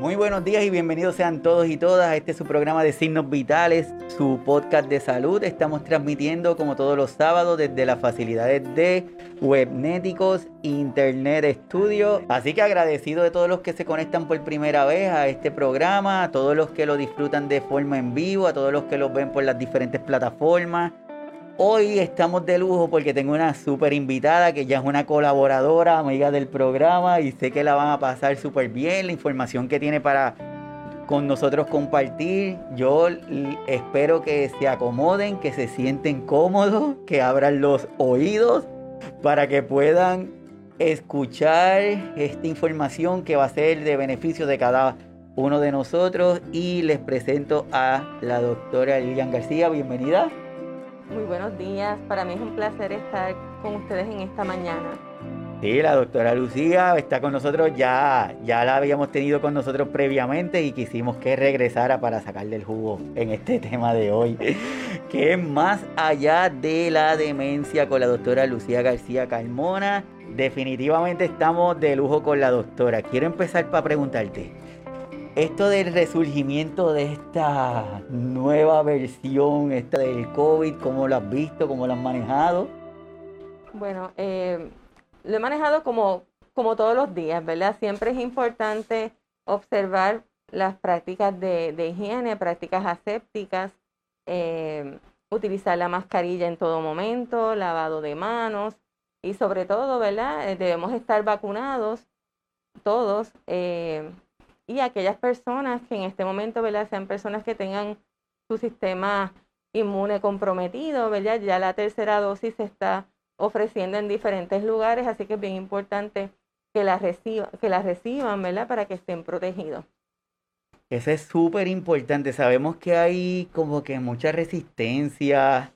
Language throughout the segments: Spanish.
Muy buenos días y bienvenidos sean todos y todas a este su programa de signos vitales, su podcast de salud. Estamos transmitiendo como todos los sábados desde las facilidades de Webnéticos Internet Studio. Así que agradecido de todos los que se conectan por primera vez a este programa, a todos los que lo disfrutan de forma en vivo, a todos los que lo ven por las diferentes plataformas. Hoy estamos de lujo porque tengo una súper invitada que ya es una colaboradora, amiga del programa y sé que la van a pasar súper bien. La información que tiene para con nosotros compartir. Yo espero que se acomoden, que se sienten cómodos, que abran los oídos para que puedan escuchar esta información que va a ser de beneficio de cada uno de nosotros. Y les presento a la doctora Lilian García. Bienvenida. Muy buenos días. Para mí es un placer estar con ustedes en esta mañana. Sí, la doctora Lucía está con nosotros, ya, ya la habíamos tenido con nosotros previamente y quisimos que regresara para sacarle el jugo en este tema de hoy, que es más allá de la demencia con la doctora Lucía García Carmona. Definitivamente estamos de lujo con la doctora. Quiero empezar para preguntarte, esto del resurgimiento de esta nueva versión, esta del COVID, ¿cómo lo has visto? ¿Cómo lo has manejado? Bueno, eh, lo he manejado como, como todos los días, ¿verdad? Siempre es importante observar las prácticas de, higiene, prácticas asépticas, eh, utilizar la mascarilla en todo momento, lavado de manos y sobre todo, ¿verdad? Eh, debemos estar vacunados todos y aquellas personas que en este momento, ¿verdad? Sean personas que tengan su sistema inmune comprometido, ¿verdad? Ya la tercera dosis se está ofreciendo en diferentes lugares, así que es bien importante que la, reciba, que la reciban, ¿verdad? Para que estén protegidos. Eso es súper importante. Sabemos que hay como que mucha resistencia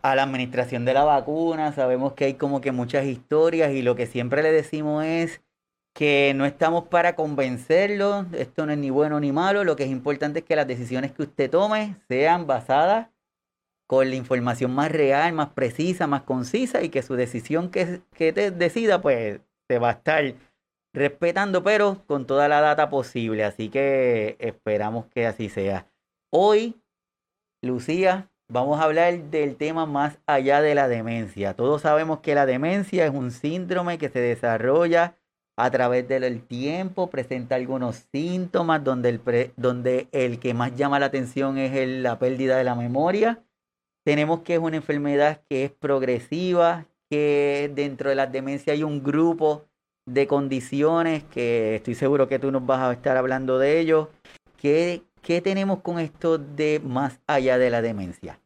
a la administración de la vacuna, sabemos que hay como que muchas historias y lo que siempre le decimos es que no estamos para convencerlo, esto no es ni bueno ni malo, lo que es importante es que las decisiones que usted tome sean basadas con la información más real, más precisa, más concisa y que su decisión que, que te decida pues se va a estar respetando, pero con toda la data posible, así que esperamos que así sea. Hoy, Lucía, vamos a hablar del tema más allá de la demencia. Todos sabemos que la demencia es un síndrome que se desarrolla a través del tiempo, presenta algunos síntomas donde el, donde el que más llama la atención es la pérdida de la memoria. Tenemos que es una enfermedad que es progresiva, que dentro de la demencia hay un grupo de condiciones que estoy seguro que tú nos vas a estar hablando de ellos. ¿Qué, qué tenemos con esto de más allá de la demencia?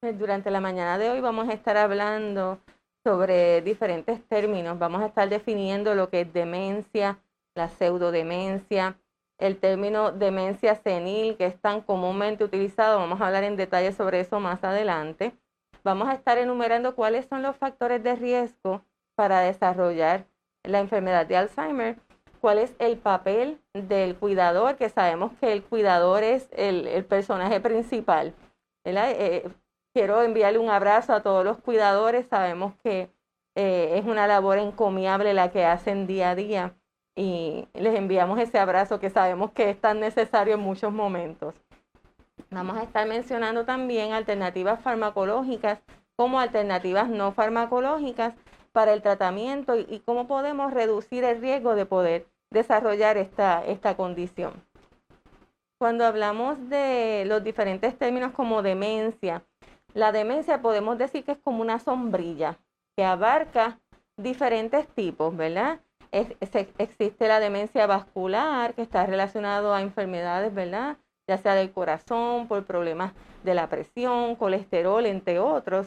Pues durante la mañana de hoy vamos a estar hablando sobre diferentes términos. Vamos a estar definiendo lo que es demencia, la pseudodemencia, el término demencia senil, que es tan comúnmente utilizado. Vamos a hablar en detalle sobre eso más adelante. Vamos a estar enumerando cuáles son los factores de riesgo para desarrollar la enfermedad de Alzheimer, cuál es el papel del cuidador, que sabemos que el cuidador es el, personaje principal. Eh, Quiero enviarle un abrazo a todos los cuidadores. Sabemos que eh, es una labor encomiable la que hacen día a día y les enviamos ese abrazo que sabemos que es tan necesario en muchos momentos. Vamos a estar mencionando también alternativas farmacológicas como alternativas no farmacológicas para el tratamiento y, cómo podemos reducir el riesgo de poder desarrollar esta, esta condición. Cuando hablamos de los diferentes términos como demencia, la demencia podemos decir que es como una sombrilla que abarca diferentes tipos, ¿verdad? existe la demencia vascular que está relacionado a enfermedades, ¿verdad? Ya sea del corazón, por problemas de la presión, colesterol, entre otros.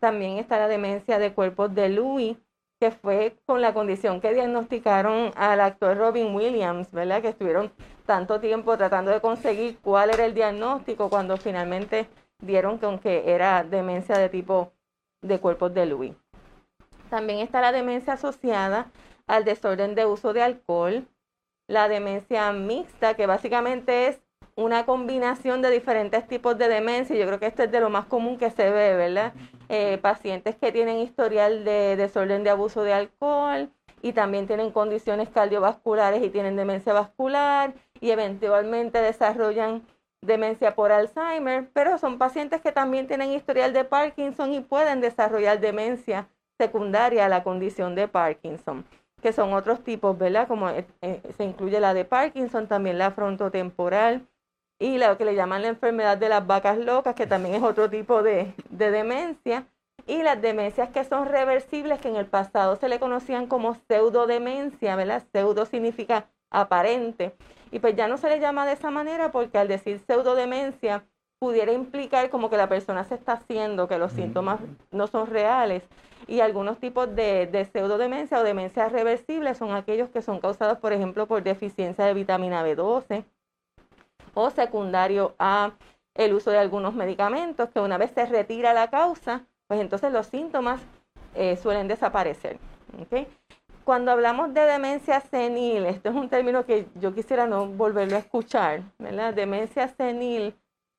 También está la demencia de cuerpos de Lewy, que fue con la condición que diagnosticaron al actor Robin Williams, ¿verdad? Que estuvieron tanto tiempo tratando de conseguir cuál era el diagnóstico cuando finalmente dieron que aunque era demencia de tipo de cuerpos de Lewy. También está la demencia asociada al desorden de uso de alcohol, la demencia mixta, que básicamente es una combinación de diferentes tipos de demencia. Yo creo que esto es de lo más común que se ve, ¿verdad? Eh, pacientes que tienen historial de desorden de abuso de alcohol y también tienen condiciones cardiovasculares y tienen demencia vascular y eventualmente desarrollan demencia por Alzheimer, pero son pacientes que también tienen historial de Parkinson y pueden desarrollar demencia secundaria a la condición de Parkinson, que son otros tipos, ¿verdad? Como eh, eh, se incluye la de Parkinson, también la frontotemporal y lo que le llaman la enfermedad de las vacas locas, que también es otro tipo de, de demencia y las demencias que son reversibles, que en el pasado se le conocían como pseudodemencia, ¿verdad? Pseudo significa aparente. Y pues ya no se le llama de esa manera porque al decir pseudodemencia pudiera implicar como que la persona se está haciendo, que los síntomas no son reales. Y algunos tipos de, de pseudodemencia o demencia reversibles son aquellos que son causados, por ejemplo, por deficiencia de vitamina B12 o secundario a el uso de algunos medicamentos, que una vez se retira la causa, pues entonces los síntomas eh, suelen desaparecer. Cuando hablamos de demencia senil, esto es un término que yo quisiera no volverlo a escuchar, ¿verdad? Demencia senil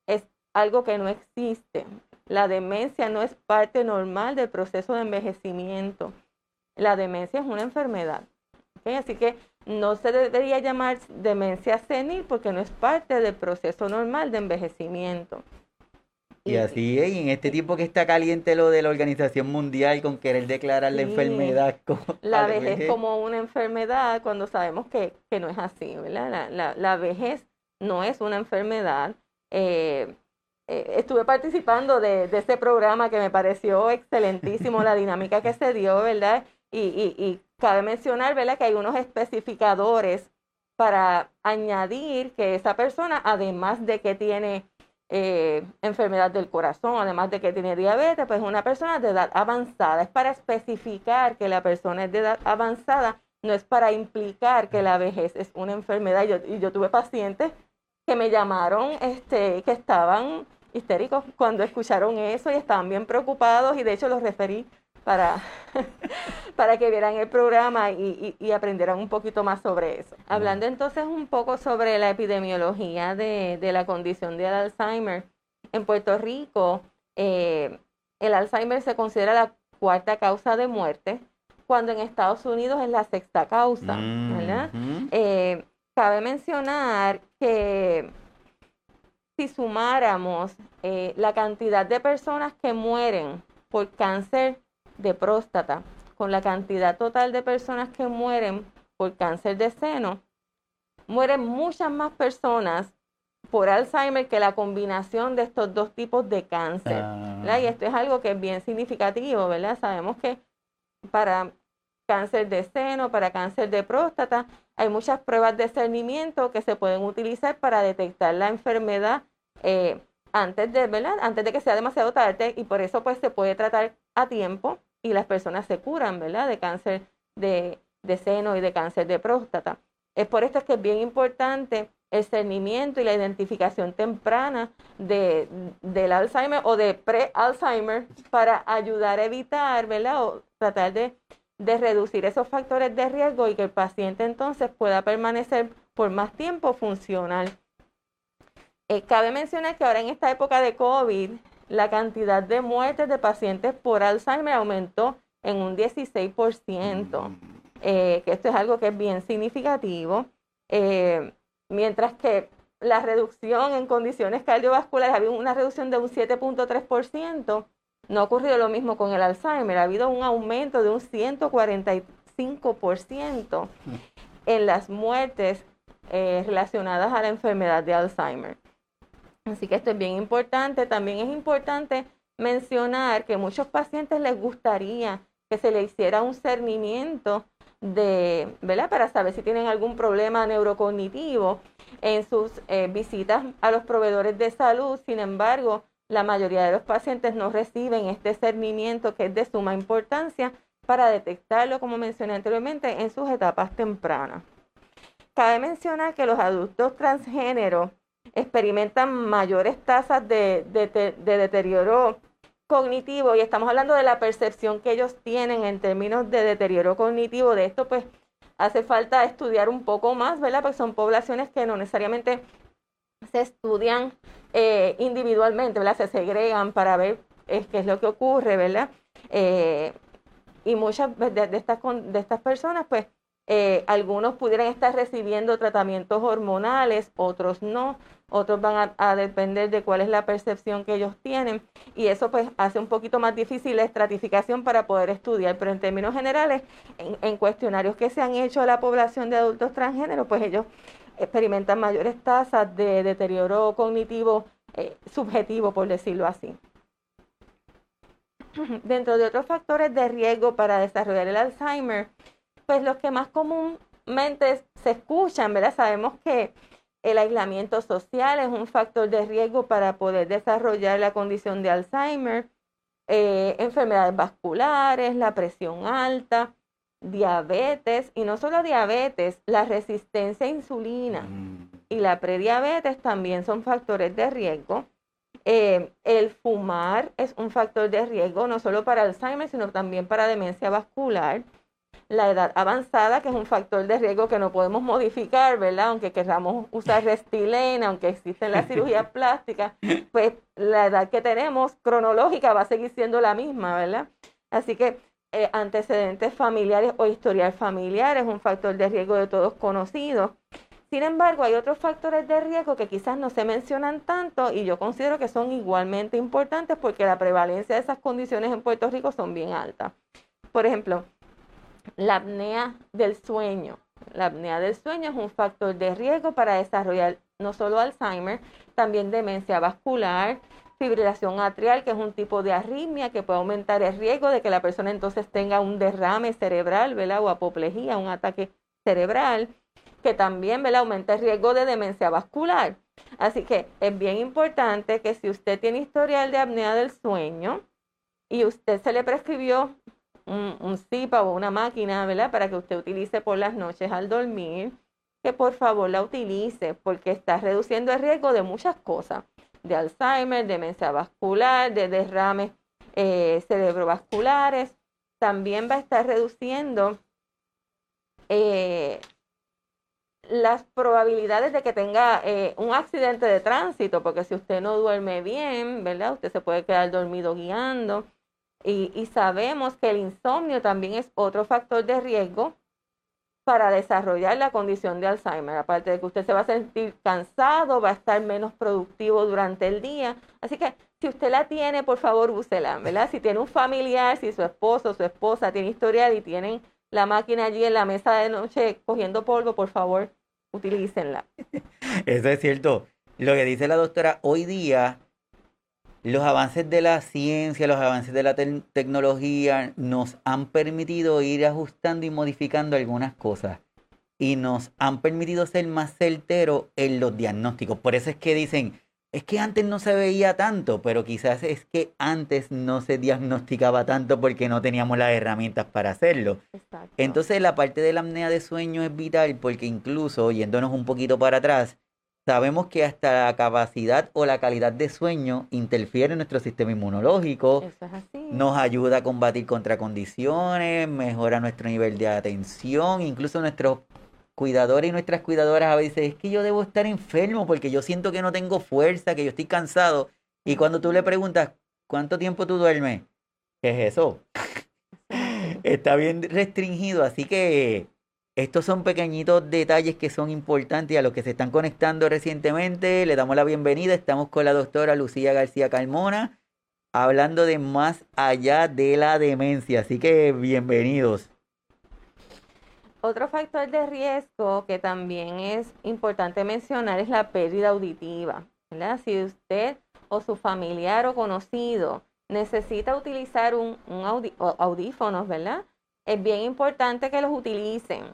es algo que no existe. La demencia no es parte normal del proceso de envejecimiento. La demencia es una enfermedad. Así que no se debería llamar demencia senil porque no es parte del proceso normal de envejecimiento. Y así es, y en este tiempo que está caliente lo de la Organización Mundial con querer declarar la enfermedad como... La vejez como una enfermedad cuando sabemos que, no es así, ¿verdad? La, vejez no es una enfermedad. Eh, eh, estuve participando de, de ese programa que me pareció excelentísimo, la dinámica que se dio, ¿verdad? Y, y, y cabe mencionar, ¿verdad? Que hay unos especificadores para añadir que esa persona, además de que tiene eh, enfermedad del corazón, además de que tiene diabetes, pues una persona de edad avanzada. Es para especificar que la persona es de edad avanzada, no es para implicar que la vejez es una enfermedad. Yo, y yo tuve pacientes que me llamaron, este, que estaban histéricos cuando escucharon eso y estaban bien preocupados y de hecho los referí para, para que vieran el programa y, y, aprendieran un poquito más sobre eso. Hablando entonces un poco sobre la epidemiología de, de la condición de Alzheimer, en Puerto Rico eh, el Alzheimer se considera la cuarta causa de muerte, cuando en Estados Unidos es la sexta causa, ¿verdad? Eh, cabe mencionar que si sumáramos eh, la cantidad de personas que mueren por cáncer de próstata, con la cantidad total de personas que mueren por cáncer de seno, mueren muchas más personas por Alzheimer que la combinación de estos dos tipos de cáncer. Ah. Y esto es algo que es bien significativo, ¿verdad? Sabemos que para cáncer de seno, para cáncer de próstata, hay muchas pruebas de cernimiento que se pueden utilizar para detectar la enfermedad eh, antes de, ¿verdad? Antes de que sea demasiado tarde y por eso pues se puede tratar a tiempo y las personas se curan, ¿verdad? De cáncer de, seno y de cáncer de próstata. Es por esto que es bien importante el cernimiento y la identificación temprana de, del Alzheimer o de pre-Alzheimer para ayudar a evitar, ¿verdad? O tratar de, de reducir esos factores de riesgo y que el paciente entonces pueda permanecer por más tiempo funcional. Eh, cabe mencionar que ahora en esta época de COVID, la cantidad de muertes de pacientes por Alzheimer aumentó en un 16%, mm. eh, que esto es algo que es bien significativo, eh, mientras que la reducción en condiciones cardiovasculares, ha habido una reducción de un 7.3%, no ha ocurrido lo mismo con el Alzheimer, ha habido un aumento de un 145% en las muertes eh, relacionadas a la enfermedad de Alzheimer. Así que esto es bien importante. También es importante mencionar que muchos pacientes les gustaría que se le hiciera un cernimiento de, ¿verdad? Para saber si tienen algún problema neurocognitivo en sus eh, visitas a los proveedores de salud. Sin embargo, la mayoría de los pacientes no reciben este cernimiento que es de suma importancia para detectarlo, como mencioné anteriormente, en sus etapas tempranas. Cabe mencionar que los adultos transgéneros experimentan mayores tasas de, deterioro cognitivo y estamos hablando de la percepción que ellos tienen en términos de deterioro cognitivo. De esto pues hace falta estudiar un poco más, ¿verdad? Porque son poblaciones que no necesariamente se estudian eh, individualmente, ¿verdad? Se segregan para ver eh, qué es lo que ocurre, ¿verdad? Eh, y muchas de, estas, de estas personas, pues eh, algunos pudieran estar recibiendo tratamientos hormonales, otros no, otros van a, depender de cuál es la percepción que ellos tienen. Y eso pues hace un poquito más difícil la estratificación para poder estudiar, pero en términos generales, en, cuestionarios que se han hecho a la población de adultos transgénero, pues ellos experimentan mayores tasas de deterioro cognitivo eh, subjetivo, por decirlo así. Dentro de otros factores de riesgo para desarrollar el Alzheimer, pues los que más comúnmente se escuchan, ¿verdad? Sabemos que el aislamiento social es un factor de riesgo para poder desarrollar la condición de Alzheimer, eh, enfermedades vasculares, la presión alta, diabetes, y no solo diabetes, la resistencia a insulina y la prediabetes también son factores de riesgo. Eh, el fumar es un factor de riesgo no solo para Alzheimer, sino también para demencia vascular la edad avanzada, que es un factor de riesgo que no podemos modificar, ¿verdad? Aunque queramos usar restilena, aunque existen las cirugías plásticas, pues la edad que tenemos cronológica va a seguir siendo la misma, ¿verdad? Así que eh, antecedentes familiares o historial familiar es un factor de riesgo de todos conocidos. Sin embargo, hay otros factores de riesgo que quizás no se mencionan tanto y yo considero que son igualmente importantes porque la prevalencia de esas condiciones en Puerto Rico son bien altas. Por ejemplo, la apnea del sueño. La apnea del sueño es un factor de riesgo para desarrollar no solo Alzheimer, también demencia vascular, fibrilación atrial, que es un tipo de arritmia que puede aumentar el riesgo de que la persona entonces tenga un derrame cerebral, ¿verdad? O apoplejía, un ataque cerebral, que también, ¿verdad? Aumenta el riesgo de demencia vascular. Así que es bien importante que si usted tiene historial de apnea del sueño y usted se le prescribió un, un CIPA o una máquina, ¿verdad? Para que usted utilice por las noches al dormir, que por favor la utilice porque está reduciendo el riesgo de muchas cosas, de Alzheimer, demencia vascular, de derrames eh, cerebrovasculares. También va a estar reduciendo eh, las probabilidades de que tenga eh, un accidente de tránsito, porque si usted no duerme bien, ¿verdad? Usted se puede quedar dormido guiando. Y, sabemos que el insomnio también es otro factor de riesgo para desarrollar la condición de Alzheimer. Aparte de que usted se va a sentir cansado, va a estar menos productivo durante el día. Así que si usted la tiene, por favor, úsela, ¿verdad? Si tiene un familiar, si su esposo o su esposa tiene historial y tienen la máquina allí en la mesa de noche cogiendo polvo, por favor, utilícenla. Eso es cierto. Lo que dice la doctora, hoy día los avances de la ciencia, los avances de la tecnología nos han permitido ir ajustando y modificando algunas cosas y nos han permitido ser más certeros en los diagnósticos. Por eso es que dicen, es que antes no se veía tanto, pero quizás es que antes no se diagnosticaba tanto porque no teníamos las herramientas para hacerlo. Entonces la parte de la apnea de sueño es vital porque incluso yéndonos un poquito para atrás, Sabemos que hasta la capacidad o la calidad de sueño interfiere en nuestro sistema inmunológico. Nos ayuda a combatir contra condiciones, mejora nuestro nivel de atención, incluso nuestros cuidadores y nuestras cuidadoras a veces es que yo debo estar enfermo porque yo siento que no tengo fuerza, que yo estoy cansado. Y cuando tú le preguntas, ¿cuánto tiempo tú duermes? ¿Qué es eso? Está bien restringido, así que estos son pequeñitos detalles que son importantes a los que se están conectando recientemente. Le damos la bienvenida. Estamos con la doctora Lucía García Calmona hablando de más allá de la demencia. Así que bienvenidos. Otro factor de riesgo que también es importante mencionar es la pérdida auditiva. Si usted o su familiar o conocido necesita utilizar un, audífonos, ¿verdad? Es bien importante que los utilicen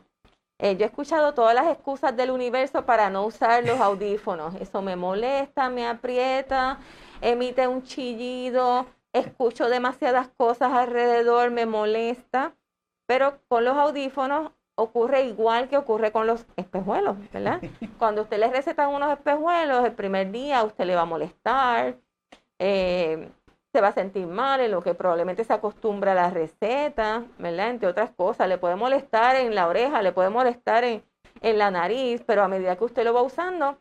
eh, yo he escuchado todas las excusas del universo para no usar los audífonos. Eso me molesta, me aprieta, emite un chillido, escucho demasiadas cosas alrededor, me molesta. Pero con los audífonos ocurre igual que ocurre con los espejuelos, ¿verdad? Cuando usted le recetan unos espejuelos, el primer día a usted le va a molestar. Eh, se va a sentir mal, en lo que probablemente se acostumbra a la receta, ¿verdad? Entre otras cosas, le puede molestar en la oreja, le puede molestar en, en la nariz, pero a medida que usted lo va usando,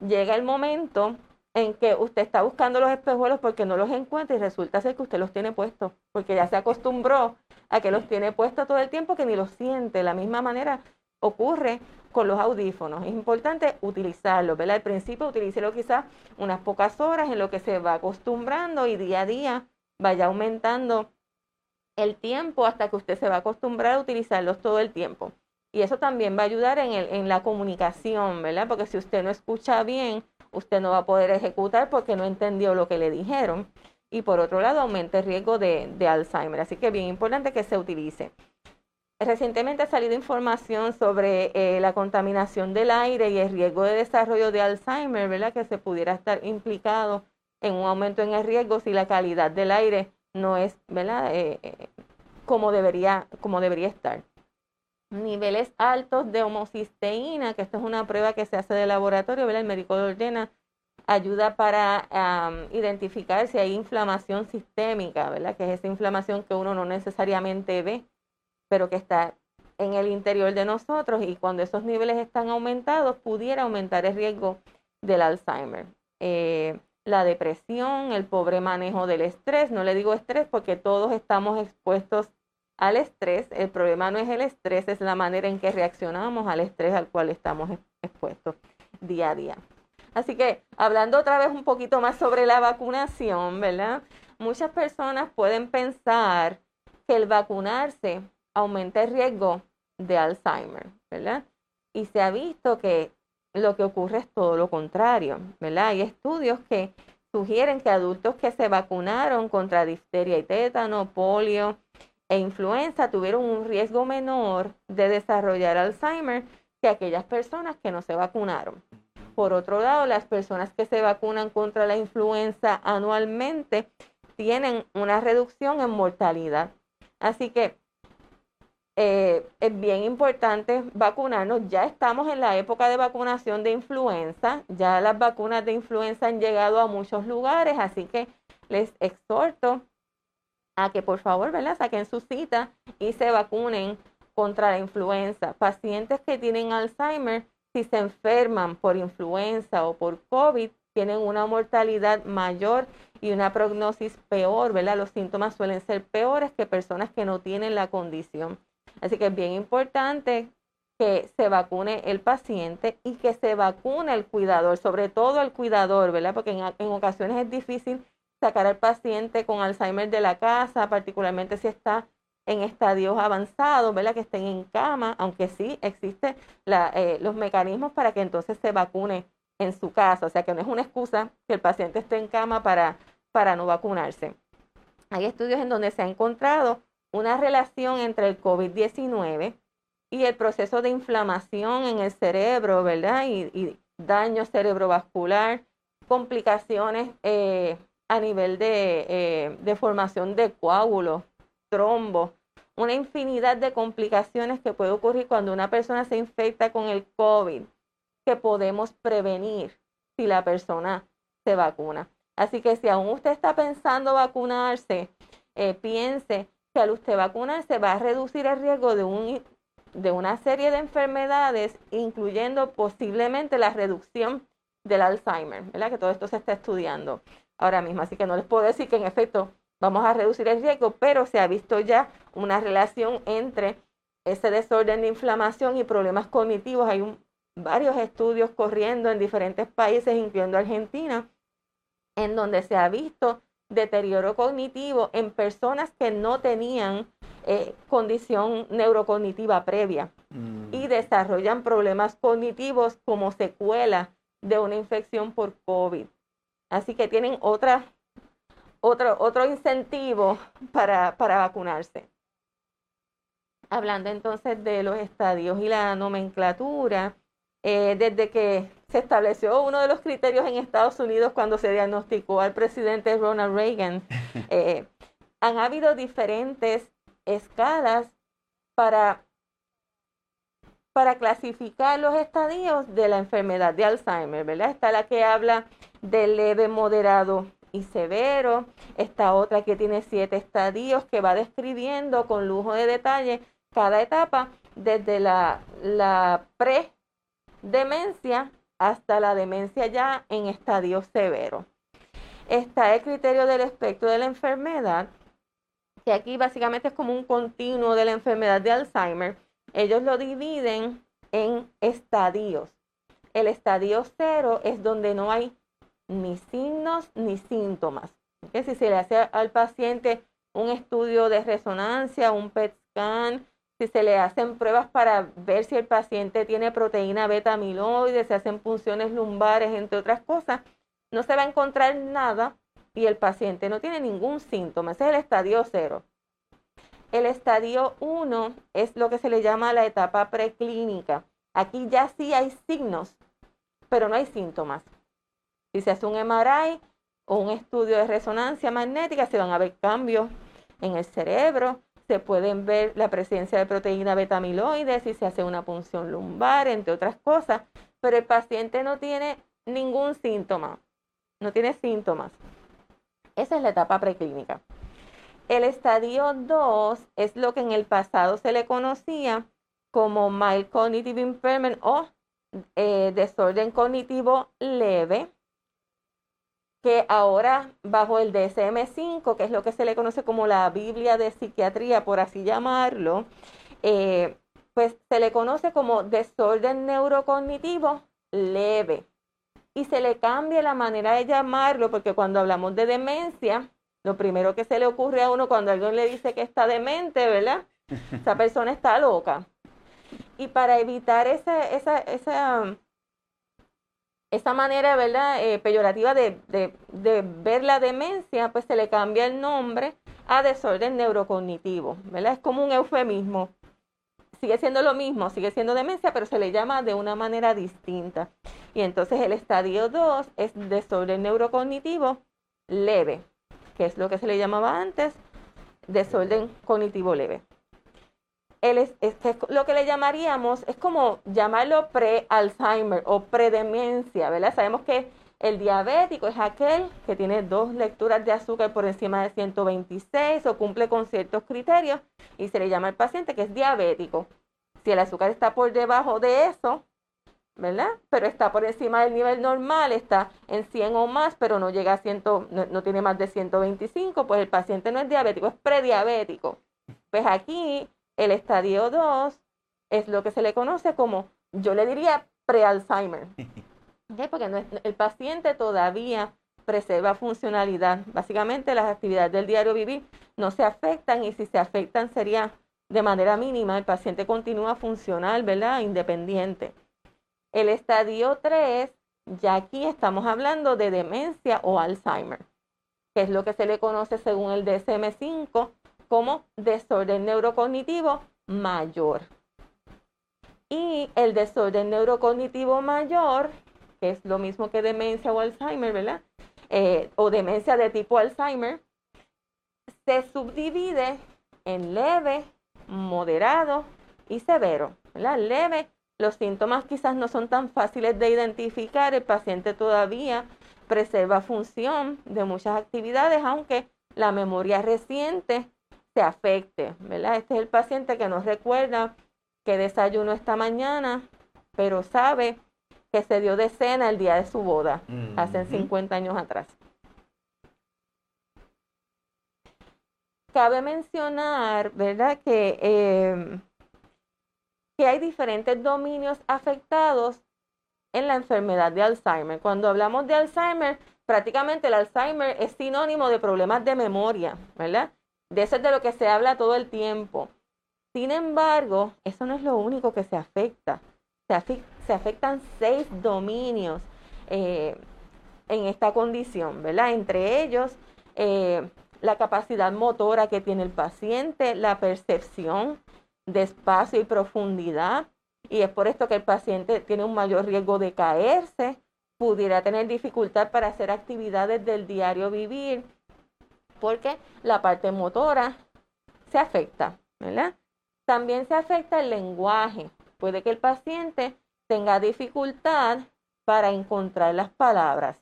llega el momento en que usted está buscando los espejuelos porque no los encuentra y resulta ser que usted los tiene puestos, porque ya se acostumbró a que los tiene puestos todo el tiempo que ni los siente. De la misma manera ocurre con los audífonos. Es importante utilizarlos, ¿verdad? Al principio utilícelo quizás unas pocas horas en lo que se va acostumbrando y día a día vaya aumentando el tiempo hasta que usted se va a acostumbrar a utilizarlos todo el tiempo. Y eso también va a ayudar en, el, en la comunicación, ¿verdad? Porque si usted no escucha bien, usted no va a poder ejecutar porque no entendió lo que le dijeron. Y por otro lado, aumenta el riesgo de, de Alzheimer. Así que bien importante que se utilice. Recientemente ha salido información sobre eh, la contaminación del aire y el riesgo de desarrollo de Alzheimer, ¿verdad? Que se pudiera estar implicado en un aumento en el riesgo si la calidad del aire no es, ¿verdad? Eh, eh, como, debería, como debería estar. Niveles altos de homocisteína, que esto es una prueba que se hace de laboratorio, ¿verdad? El médico de ordena ayuda para identificar si hay inflamación sistémica, ¿verdad? Que es esa inflamación que uno no necesariamente ve pero que está en el interior de nosotros y cuando esos niveles están aumentados pudiera aumentar el riesgo del Alzheimer. Eh, la depresión, el pobre manejo del estrés, no le digo estrés porque todos estamos expuestos al estrés, el problema no es el estrés, es la manera en que reaccionamos al estrés al cual estamos expuestos día a día. Así que hablando otra vez un poquito más sobre la vacunación, ¿verdad? Muchas personas pueden pensar que el vacunarse aumenta el riesgo de Alzheimer, ¿verdad? Y se ha visto que lo que ocurre es todo lo contrario, ¿verdad? Hay estudios que sugieren que adultos que se vacunaron contra difteria y tétano, polio e influenza tuvieron un riesgo menor de desarrollar Alzheimer que aquellas personas que no se vacunaron. Por otro lado, las personas que se vacunan contra la influenza anualmente tienen una reducción en mortalidad. Así que eh, es bien importante vacunarnos. Ya estamos en la época de vacunación de influenza. Ya las vacunas de influenza han llegado a muchos lugares, así que les exhorto a que por favor, ¿verdad? Saquen su cita y se vacunen contra la influenza. Pacientes que tienen Alzheimer, si se enferman por influenza o por COVID, tienen una mortalidad mayor y una prognosis peor, ¿verdad? Los síntomas suelen ser peores que personas que no tienen la condición. Así que es bien importante que se vacune el paciente y que se vacune el cuidador, sobre todo el cuidador, ¿verdad? Porque en, ocasiones es difícil sacar al paciente con Alzheimer de la casa, particularmente si está en estadios avanzados, ¿verdad? Que estén en cama, aunque sí existen eh, los mecanismos para que entonces se vacune en su casa. O sea que no es una excusa que el paciente esté en cama para, para no vacunarse. Hay estudios en donde se ha encontrado una relación entre el COVID-19 y el proceso de inflamación en el cerebro, ¿verdad? Y, daño cerebrovascular, complicaciones eh, a nivel de, eh, de, formación de coágulos, trombos, una infinidad de complicaciones que puede ocurrir cuando una persona se infecta con el COVID, que podemos prevenir si la persona se vacuna. Así que si aún usted está pensando vacunarse, eh, piense que al usted vacunarse va a reducir el riesgo de, un, de una serie de enfermedades, incluyendo posiblemente la reducción del Alzheimer, ¿verdad? Que todo esto se está estudiando ahora mismo. Así que no les puedo decir que en efecto vamos a reducir el riesgo, pero se ha visto ya una relación entre ese desorden de inflamación y problemas cognitivos. Hay varios estudios corriendo en diferentes países, incluyendo Argentina, en donde se ha visto deterioro cognitivo en personas que no tenían eh, condición neurocognitiva previa mm. y desarrollan problemas cognitivos como secuela de una infección por COVID. Así que tienen otra, otro, otro incentivo para, para vacunarse. Hablando entonces de los estadios y la nomenclatura, eh, desde que se estableció uno de los criterios en Estados Unidos cuando se diagnosticó al presidente Ronald Reagan, eh, han habido diferentes escalas para, para clasificar los estadios de la enfermedad de Alzheimer, ¿verdad? Está la que habla de leve, moderado y severo, está otra que tiene siete estadios que va describiendo con lujo de detalle cada etapa desde la, la pre demencia hasta la demencia ya en estadio severo. Está el criterio del espectro de la enfermedad, que aquí básicamente es como un continuo de la enfermedad de Alzheimer. Ellos lo dividen en estadios. El estadio cero es donde no hay ni signos ni síntomas. Si se le hace al paciente un estudio de resonancia, un PET scan, si se le hacen pruebas para ver si el paciente tiene proteína beta amiloide, se hacen punciones lumbares, entre otras cosas, no se va a encontrar nada y el paciente no tiene ningún síntoma. Ese es el estadio cero. El estadio 1 es lo que se le llama la etapa preclínica. Aquí ya sí hay signos, pero no hay síntomas. Si se hace un MRI o un estudio de resonancia magnética, se van a ver cambios en el cerebro, se pueden ver la presencia de proteína beta amiloide, si se hace una punción lumbar, entre otras cosas, pero el paciente no tiene ningún síntoma, no tiene síntomas. Esa es la etapa preclínica. El estadio 2 es lo que en el pasado se le conocía como mild cognitive impairment o eh, desorden cognitivo leve que ahora bajo el DSM-5, que es lo que se le conoce como la Biblia de Psiquiatría, por así llamarlo, eh, pues se le conoce como desorden neurocognitivo leve. Y se le cambia la manera de llamarlo, porque cuando hablamos de demencia, lo primero que se le ocurre a uno cuando alguien le dice que está demente, ¿verdad? Esa persona está loca. Y para evitar esa, esa, esa esa manera, ¿verdad?, eh, peyorativa de, ver la demencia, pues se le cambia el nombre a desorden neurocognitivo, ¿verdad? Es como un eufemismo. Sigue siendo lo mismo, sigue siendo demencia, pero se le llama de una manera distinta. Y entonces el estadio 2 es desorden neurocognitivo leve, que es lo que se le llamaba antes, desorden cognitivo leve es, lo que le llamaríamos, es como llamarlo pre-Alzheimer o pre-demencia, ¿verdad? Sabemos que el diabético es aquel que tiene dos lecturas de azúcar por encima de 126 o cumple con ciertos criterios y se le llama al paciente que es diabético. Si el azúcar está por debajo de eso, ¿verdad? Pero está por encima del nivel normal, está en 100 o más, pero no llega a 100, no, no tiene más de 125, pues el paciente no es diabético, es prediabético. Pues aquí el estadio 2 es lo que se le conoce como, yo le diría, pre-Alzheimer. Porque el paciente todavía preserva funcionalidad. Básicamente las actividades del diario vivir no se afectan y si se afectan sería de manera mínima. El paciente continúa funcional, ¿verdad? Independiente. El estadio 3, ya aquí estamos hablando de demencia o Alzheimer, que es lo que se le conoce según el DSM-5 como desorden neurocognitivo mayor. Y el desorden neurocognitivo mayor, que es lo mismo que demencia o Alzheimer, ¿verdad? Eh, o demencia de tipo Alzheimer, se subdivide en leve, moderado y severo. ¿verdad? Leve, los síntomas quizás no son tan fáciles de identificar, el paciente todavía preserva función de muchas actividades, aunque la memoria reciente se afecte, ¿verdad? Este es el paciente que nos recuerda que desayunó esta mañana, pero sabe que se dio de cena el día de su boda, hace 50 años atrás. Cabe mencionar, ¿verdad?, que, em, que hay diferentes dominios afectados en la enfermedad de Alzheimer. Cuando hablamos de Alzheimer, prácticamente el Alzheimer es sinónimo de problemas de memoria, ¿verdad? De eso es de lo que se habla todo el tiempo. Sin embargo, eso no es lo único que se afecta. Se, afectan seis dominios eh, en esta condición, ¿verdad? Entre ellos, eh, la capacidad motora que tiene el paciente, la percepción de espacio y profundidad, y es por esto que el paciente tiene un mayor riesgo de caerse, pudiera tener dificultad para hacer actividades del diario vivir, porque la parte motora se afecta, ¿verdad? También se afecta el lenguaje. Puede que el paciente tenga dificultad para encontrar las palabras,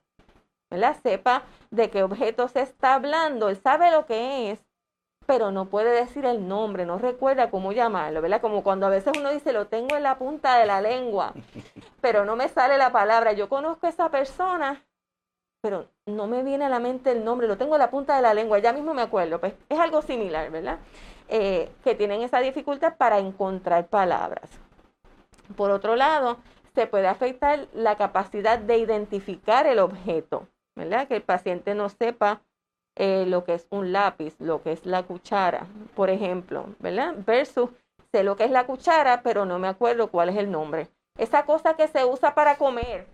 ¿verdad? Sepa de qué objeto se está hablando, él sabe lo que es, pero no puede decir el nombre, no recuerda cómo llamarlo, ¿verdad? Como cuando a veces uno dice, lo tengo en la punta de la lengua. pero no me sale la palabra. Yo conozco a esa persona, pero no me viene a la mente el nombre, lo tengo en la punta de la lengua, ya mismo me acuerdo, pues es algo similar, ¿verdad? Eh, que tienen esa dificultad para encontrar palabras. Por otro lado, se puede afectar la capacidad de identificar el objeto, ¿verdad? Que el paciente no sepa eh, lo que es un lápiz, lo que es la cuchara, por ejemplo, ¿verdad? Versus sé lo que es la cuchara, pero no me acuerdo cuál es el nombre. Esa cosa que se usa para comer,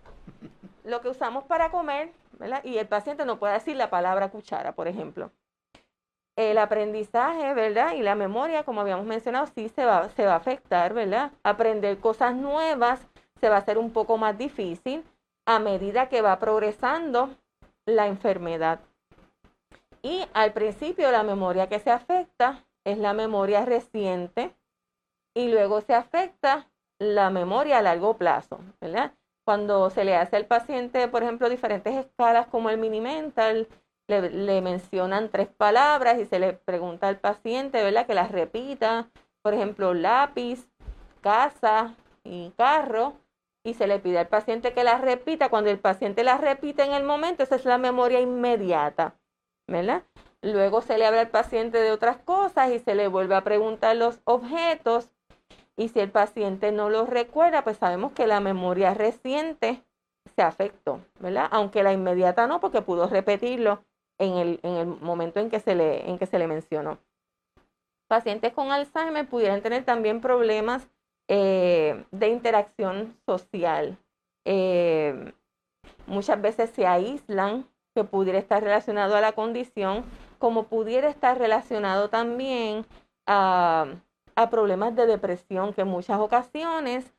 lo que usamos para comer, Y el paciente no puede decir la palabra cuchara, por ejemplo. El aprendizaje, ¿verdad? Y la memoria, como habíamos mencionado, sí se va, se va a afectar, ¿verdad? Aprender cosas nuevas se va a hacer un poco más difícil a medida que va progresando la enfermedad. Y al principio la memoria que se afecta es la memoria reciente y luego se afecta la memoria a largo plazo, ¿verdad? Cuando se le hace al paciente, por ejemplo, diferentes escalas como el mini mental, le, le, mencionan tres palabras y se le pregunta al paciente, ¿verdad? Que las repita, por ejemplo, lápiz, casa y carro, y se le pide al paciente que las repita. Cuando el paciente las repite en el momento, esa es la memoria inmediata, ¿verdad? Luego se le habla al paciente de otras cosas y se le vuelve a preguntar los objetos y si el paciente no los recuerda, pues sabemos que la memoria reciente se afectó, ¿verdad? Aunque la inmediata no, porque pudo repetirlo en el, en el momento en que, se le, en que se le mencionó. Pacientes con Alzheimer pudieran tener también problemas eh, de interacción social. Eh, muchas veces se aíslan, que pudiera estar relacionado a la condición, como pudiera estar relacionado también a a problemas de depresión que en muchas ocasiones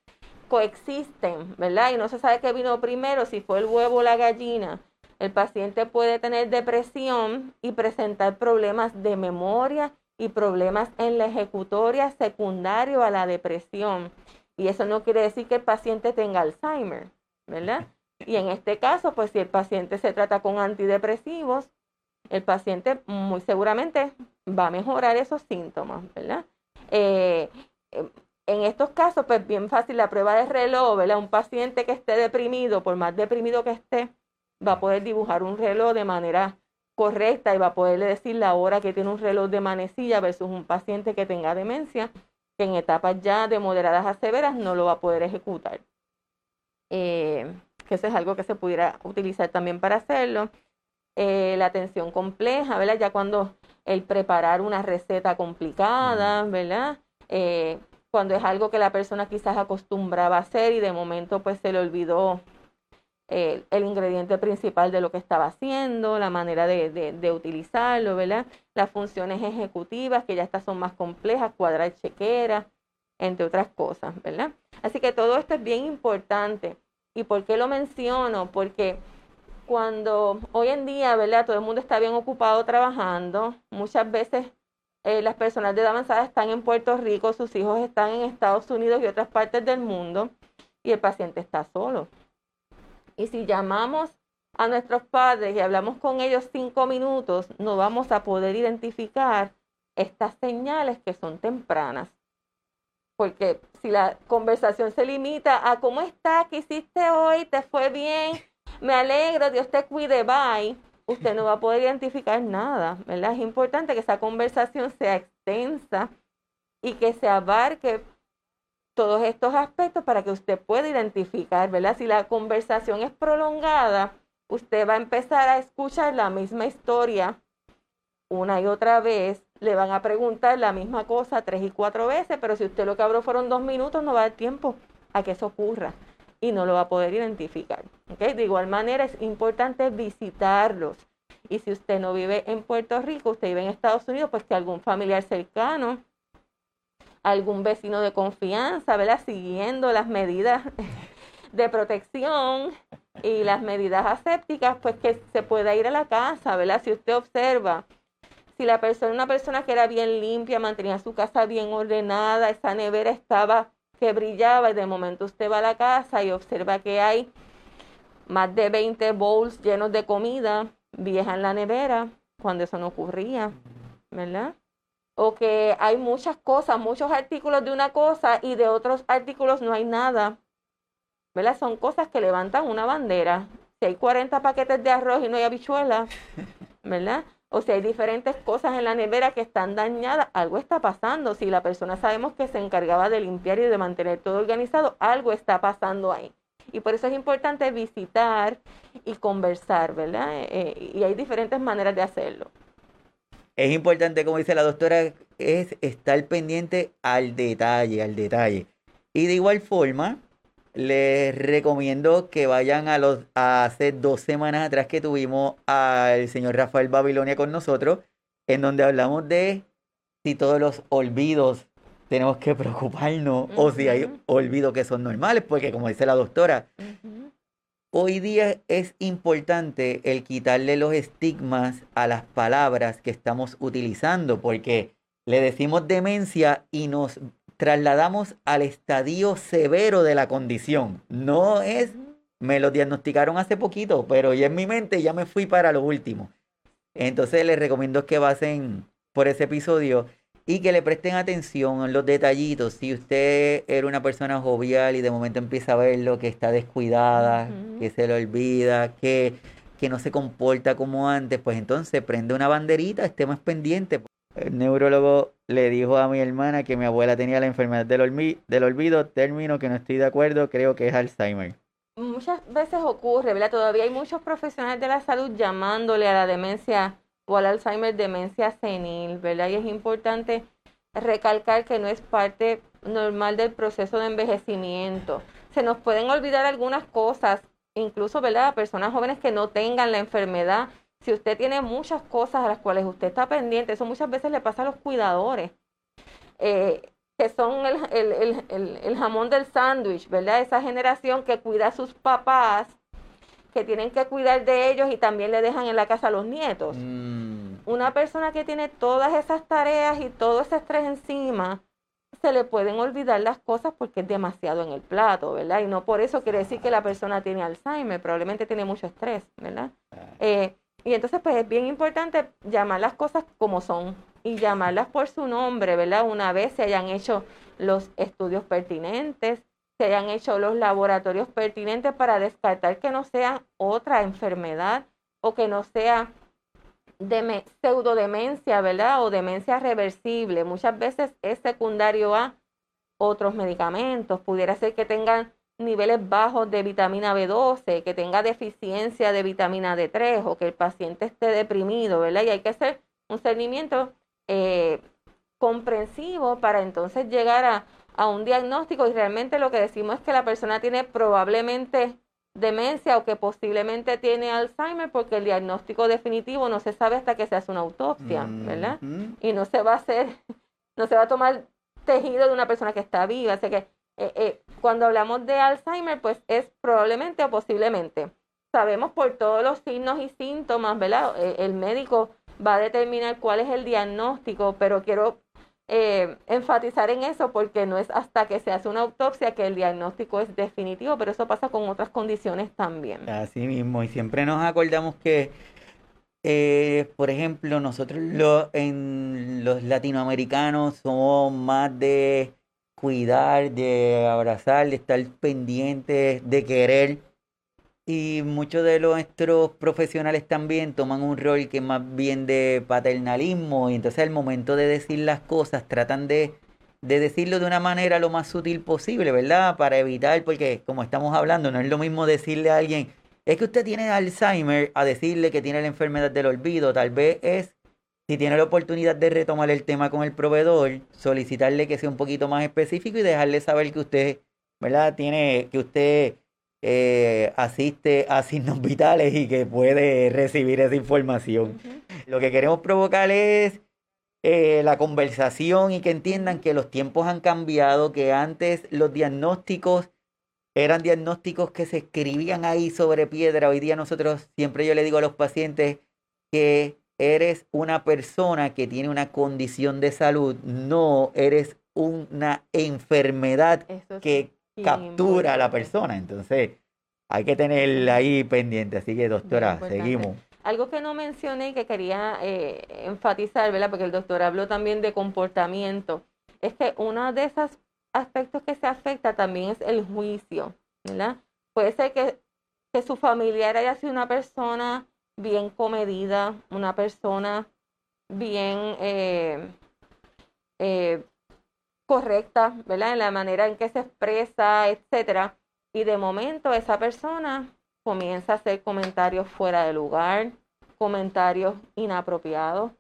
coexisten, ¿verdad? Y no se sabe qué vino primero, si fue el huevo o la gallina. El paciente puede tener depresión y presentar problemas de memoria y problemas en la ejecutoria secundario a la depresión. Y eso no quiere decir que el paciente tenga Alzheimer, ¿verdad? Y en este caso, pues si el paciente se trata con antidepresivos, el paciente muy seguramente va a mejorar esos síntomas, ¿verdad? Eh, em, en estos casos, pues bien fácil la prueba de reloj, ¿verdad? Un paciente que esté deprimido, por más deprimido que esté, va a poder dibujar un reloj de manera correcta y va a poderle decir la hora que tiene un reloj de manecilla versus un paciente que tenga demencia, que en etapas ya de moderadas a severas no lo va a poder ejecutar. Eh, que eso es algo que se pudiera utilizar también para hacerlo. Eh, la atención compleja, ¿verdad? Ya cuando el preparar una receta complicada, ¿verdad? Eh, cuando es algo que la persona quizás acostumbraba a hacer y de momento pues se le olvidó eh, el ingrediente principal de lo que estaba haciendo, la manera de, de, utilizarlo, ¿verdad? Las funciones ejecutivas, que ya estas son más complejas, cuadrar chequera, entre otras cosas, ¿verdad? Así que todo esto es bien importante. ¿Y por qué lo menciono? Porque cuando hoy en día, ¿verdad? Todo el mundo está bien ocupado trabajando. Muchas veces eh, las personas de edad avanzada están en Puerto Rico, sus hijos están en Estados Unidos y otras partes del mundo y el paciente está solo. Y si llamamos a nuestros padres y hablamos con ellos cinco minutos, no vamos a poder identificar estas señales que son tempranas. Porque si la conversación se limita a cómo está, qué hiciste hoy, te fue bien, me alegro, Dios te cuide, bye, usted no va a poder identificar nada, ¿verdad? Es importante que esa conversación sea extensa y que se abarque todos estos aspectos para que usted pueda identificar, ¿verdad? Si la conversación es prolongada, usted va a empezar a escuchar la misma historia una y otra vez, le van a preguntar la misma cosa tres y cuatro veces, pero si usted lo que habló fueron dos minutos, no va a dar tiempo a que eso ocurra y no lo va a poder identificar. ¿okay? De igual manera es importante visitarlos. Y si usted no vive en Puerto Rico, usted vive en Estados Unidos, pues que algún familiar cercano, algún vecino de confianza, ¿verdad? Siguiendo las medidas de protección y las medidas asépticas, pues que se pueda ir a la casa, ¿verdad? Si usted observa, si la persona, una persona que era bien limpia, mantenía su casa bien ordenada, esa nevera estaba que brillaba y de momento usted va a la casa y observa que hay más de 20 bowls llenos de comida vieja en la nevera, cuando eso no ocurría, ¿verdad? O que hay muchas cosas, muchos artículos de una cosa y de otros artículos no hay nada, ¿verdad? Son cosas que levantan una bandera. Si hay 40 paquetes de arroz y no hay habichuelas, ¿verdad? O si hay diferentes cosas en la nevera que están dañadas, algo está pasando. Si la persona sabemos que se encargaba de limpiar y de mantener todo organizado, algo está pasando ahí. Y por eso es importante visitar y conversar, ¿verdad? Eh, y hay diferentes maneras de hacerlo. Es importante, como dice la doctora, es estar pendiente al detalle, al detalle. Y de igual forma, les recomiendo que vayan a los hace dos semanas atrás que tuvimos al señor Rafael Babilonia con nosotros, en donde hablamos de si todos los olvidos tenemos que preocuparnos o si hay olvidos que son normales, porque como dice la doctora, hoy día es importante el quitarle los estigmas a las palabras que estamos utilizando, porque le decimos demencia y nos trasladamos al estadio severo de la condición. No es, me lo diagnosticaron hace poquito, pero ya en mi mente ya me fui para lo último. Entonces les recomiendo que pasen por ese episodio y que le presten atención a los detallitos. Si usted era una persona jovial y de momento empieza a ver lo que está descuidada, que se le olvida, que, que no se comporta como antes, pues entonces prende una banderita, esté más pendiente. El neurólogo le dijo a mi hermana que mi abuela tenía la enfermedad del, del olvido, término que no estoy de acuerdo, creo que es Alzheimer. Muchas veces ocurre, ¿verdad? Todavía hay muchos profesionales de la salud llamándole a la demencia o al Alzheimer demencia senil, ¿verdad? Y es importante recalcar que no es parte normal del proceso de envejecimiento. Se nos pueden olvidar algunas cosas, incluso, ¿verdad? Personas jóvenes que no tengan la enfermedad si usted tiene muchas cosas a las cuales usted está pendiente, eso muchas veces le pasa a los cuidadores, eh, que son el, jamón del sándwich, ¿verdad? Esa generación que cuida a sus papás, que tienen que cuidar de ellos y también le dejan en la casa a los nietos. Mm. Una persona que tiene todas esas tareas y todo ese estrés encima, se le pueden olvidar las cosas porque es demasiado en el plato, ¿verdad? Y no por eso quiere decir que la persona tiene Alzheimer, probablemente tiene mucho estrés, ¿verdad? Ah. Eh, y entonces, pues es bien importante llamar las cosas como son y llamarlas por su nombre, ¿verdad? Una vez se hayan hecho los estudios pertinentes, se hayan hecho los laboratorios pertinentes para descartar que no sea otra enfermedad o que no sea de pseudodemencia, ¿verdad? O demencia reversible. Muchas veces es secundario a otros medicamentos. Pudiera ser que tengan niveles bajos de vitamina B12, que tenga deficiencia de vitamina D3 o que el paciente esté deprimido, ¿verdad? Y hay que hacer un seguimiento eh, comprensivo para entonces llegar a, a un diagnóstico y realmente lo que decimos es que la persona tiene probablemente demencia o que posiblemente tiene Alzheimer porque el diagnóstico definitivo no se sabe hasta que se hace una autopsia, ¿verdad? Y no se va a hacer, no se va a tomar tejido de una persona que está viva, así que eh, eh, cuando hablamos de Alzheimer, pues es probablemente o posiblemente. Sabemos por todos los signos y síntomas, ¿verdad? Eh, el médico va a determinar cuál es el diagnóstico, pero quiero enfatizar en eso porque no es hasta que se hace una autopsia que el diagnóstico es definitivo, pero eso pasa con otras condiciones también. Así mismo, y siempre nos acordamos que, por ejemplo, nosotros en los latinoamericanos somos más de cuidar, de abrazar, de estar pendiente, de querer. Y muchos de nuestros profesionales también toman un rol que más bien de paternalismo y entonces al momento de decir las cosas tratan de, de decirlo de una manera lo más sutil posible, ¿verdad? Para evitar, porque como estamos hablando, no es lo mismo decirle a alguien, es que usted tiene Alzheimer, a decirle que tiene la enfermedad del olvido, tal vez es si tiene la oportunidad de retomar el tema con el proveedor, solicitarle que sea un poquito más específico y dejarle saber que usted, ¿verdad? Tiene, que usted eh, asiste a signos vitales y que puede recibir esa información. Lo que queremos provocar es eh, la conversación y que entiendan que los tiempos han cambiado, que antes los diagnósticos eran diagnósticos que se escribían ahí sobre piedra. Hoy día nosotros, siempre yo le digo a los pacientes que eres una persona que tiene una condición de salud, no eres una enfermedad que captura a la persona. Entonces, hay que tenerla ahí pendiente. Así que, doctora, seguimos. Algo que no mencioné y que quería eh, enfatizar, ¿verdad? Porque el doctor habló también de comportamiento. Es que uno de esos aspectos que se afecta también es el juicio, ¿verdad? Puede ser que, que su familiar haya sido una persona bien comedida, una persona bien eh, eh, correcta, ¿verdad? En la manera en que se expresa, etcétera. Y de momento esa persona comienza a hacer comentarios fuera de lugar, comentarios inapropiados,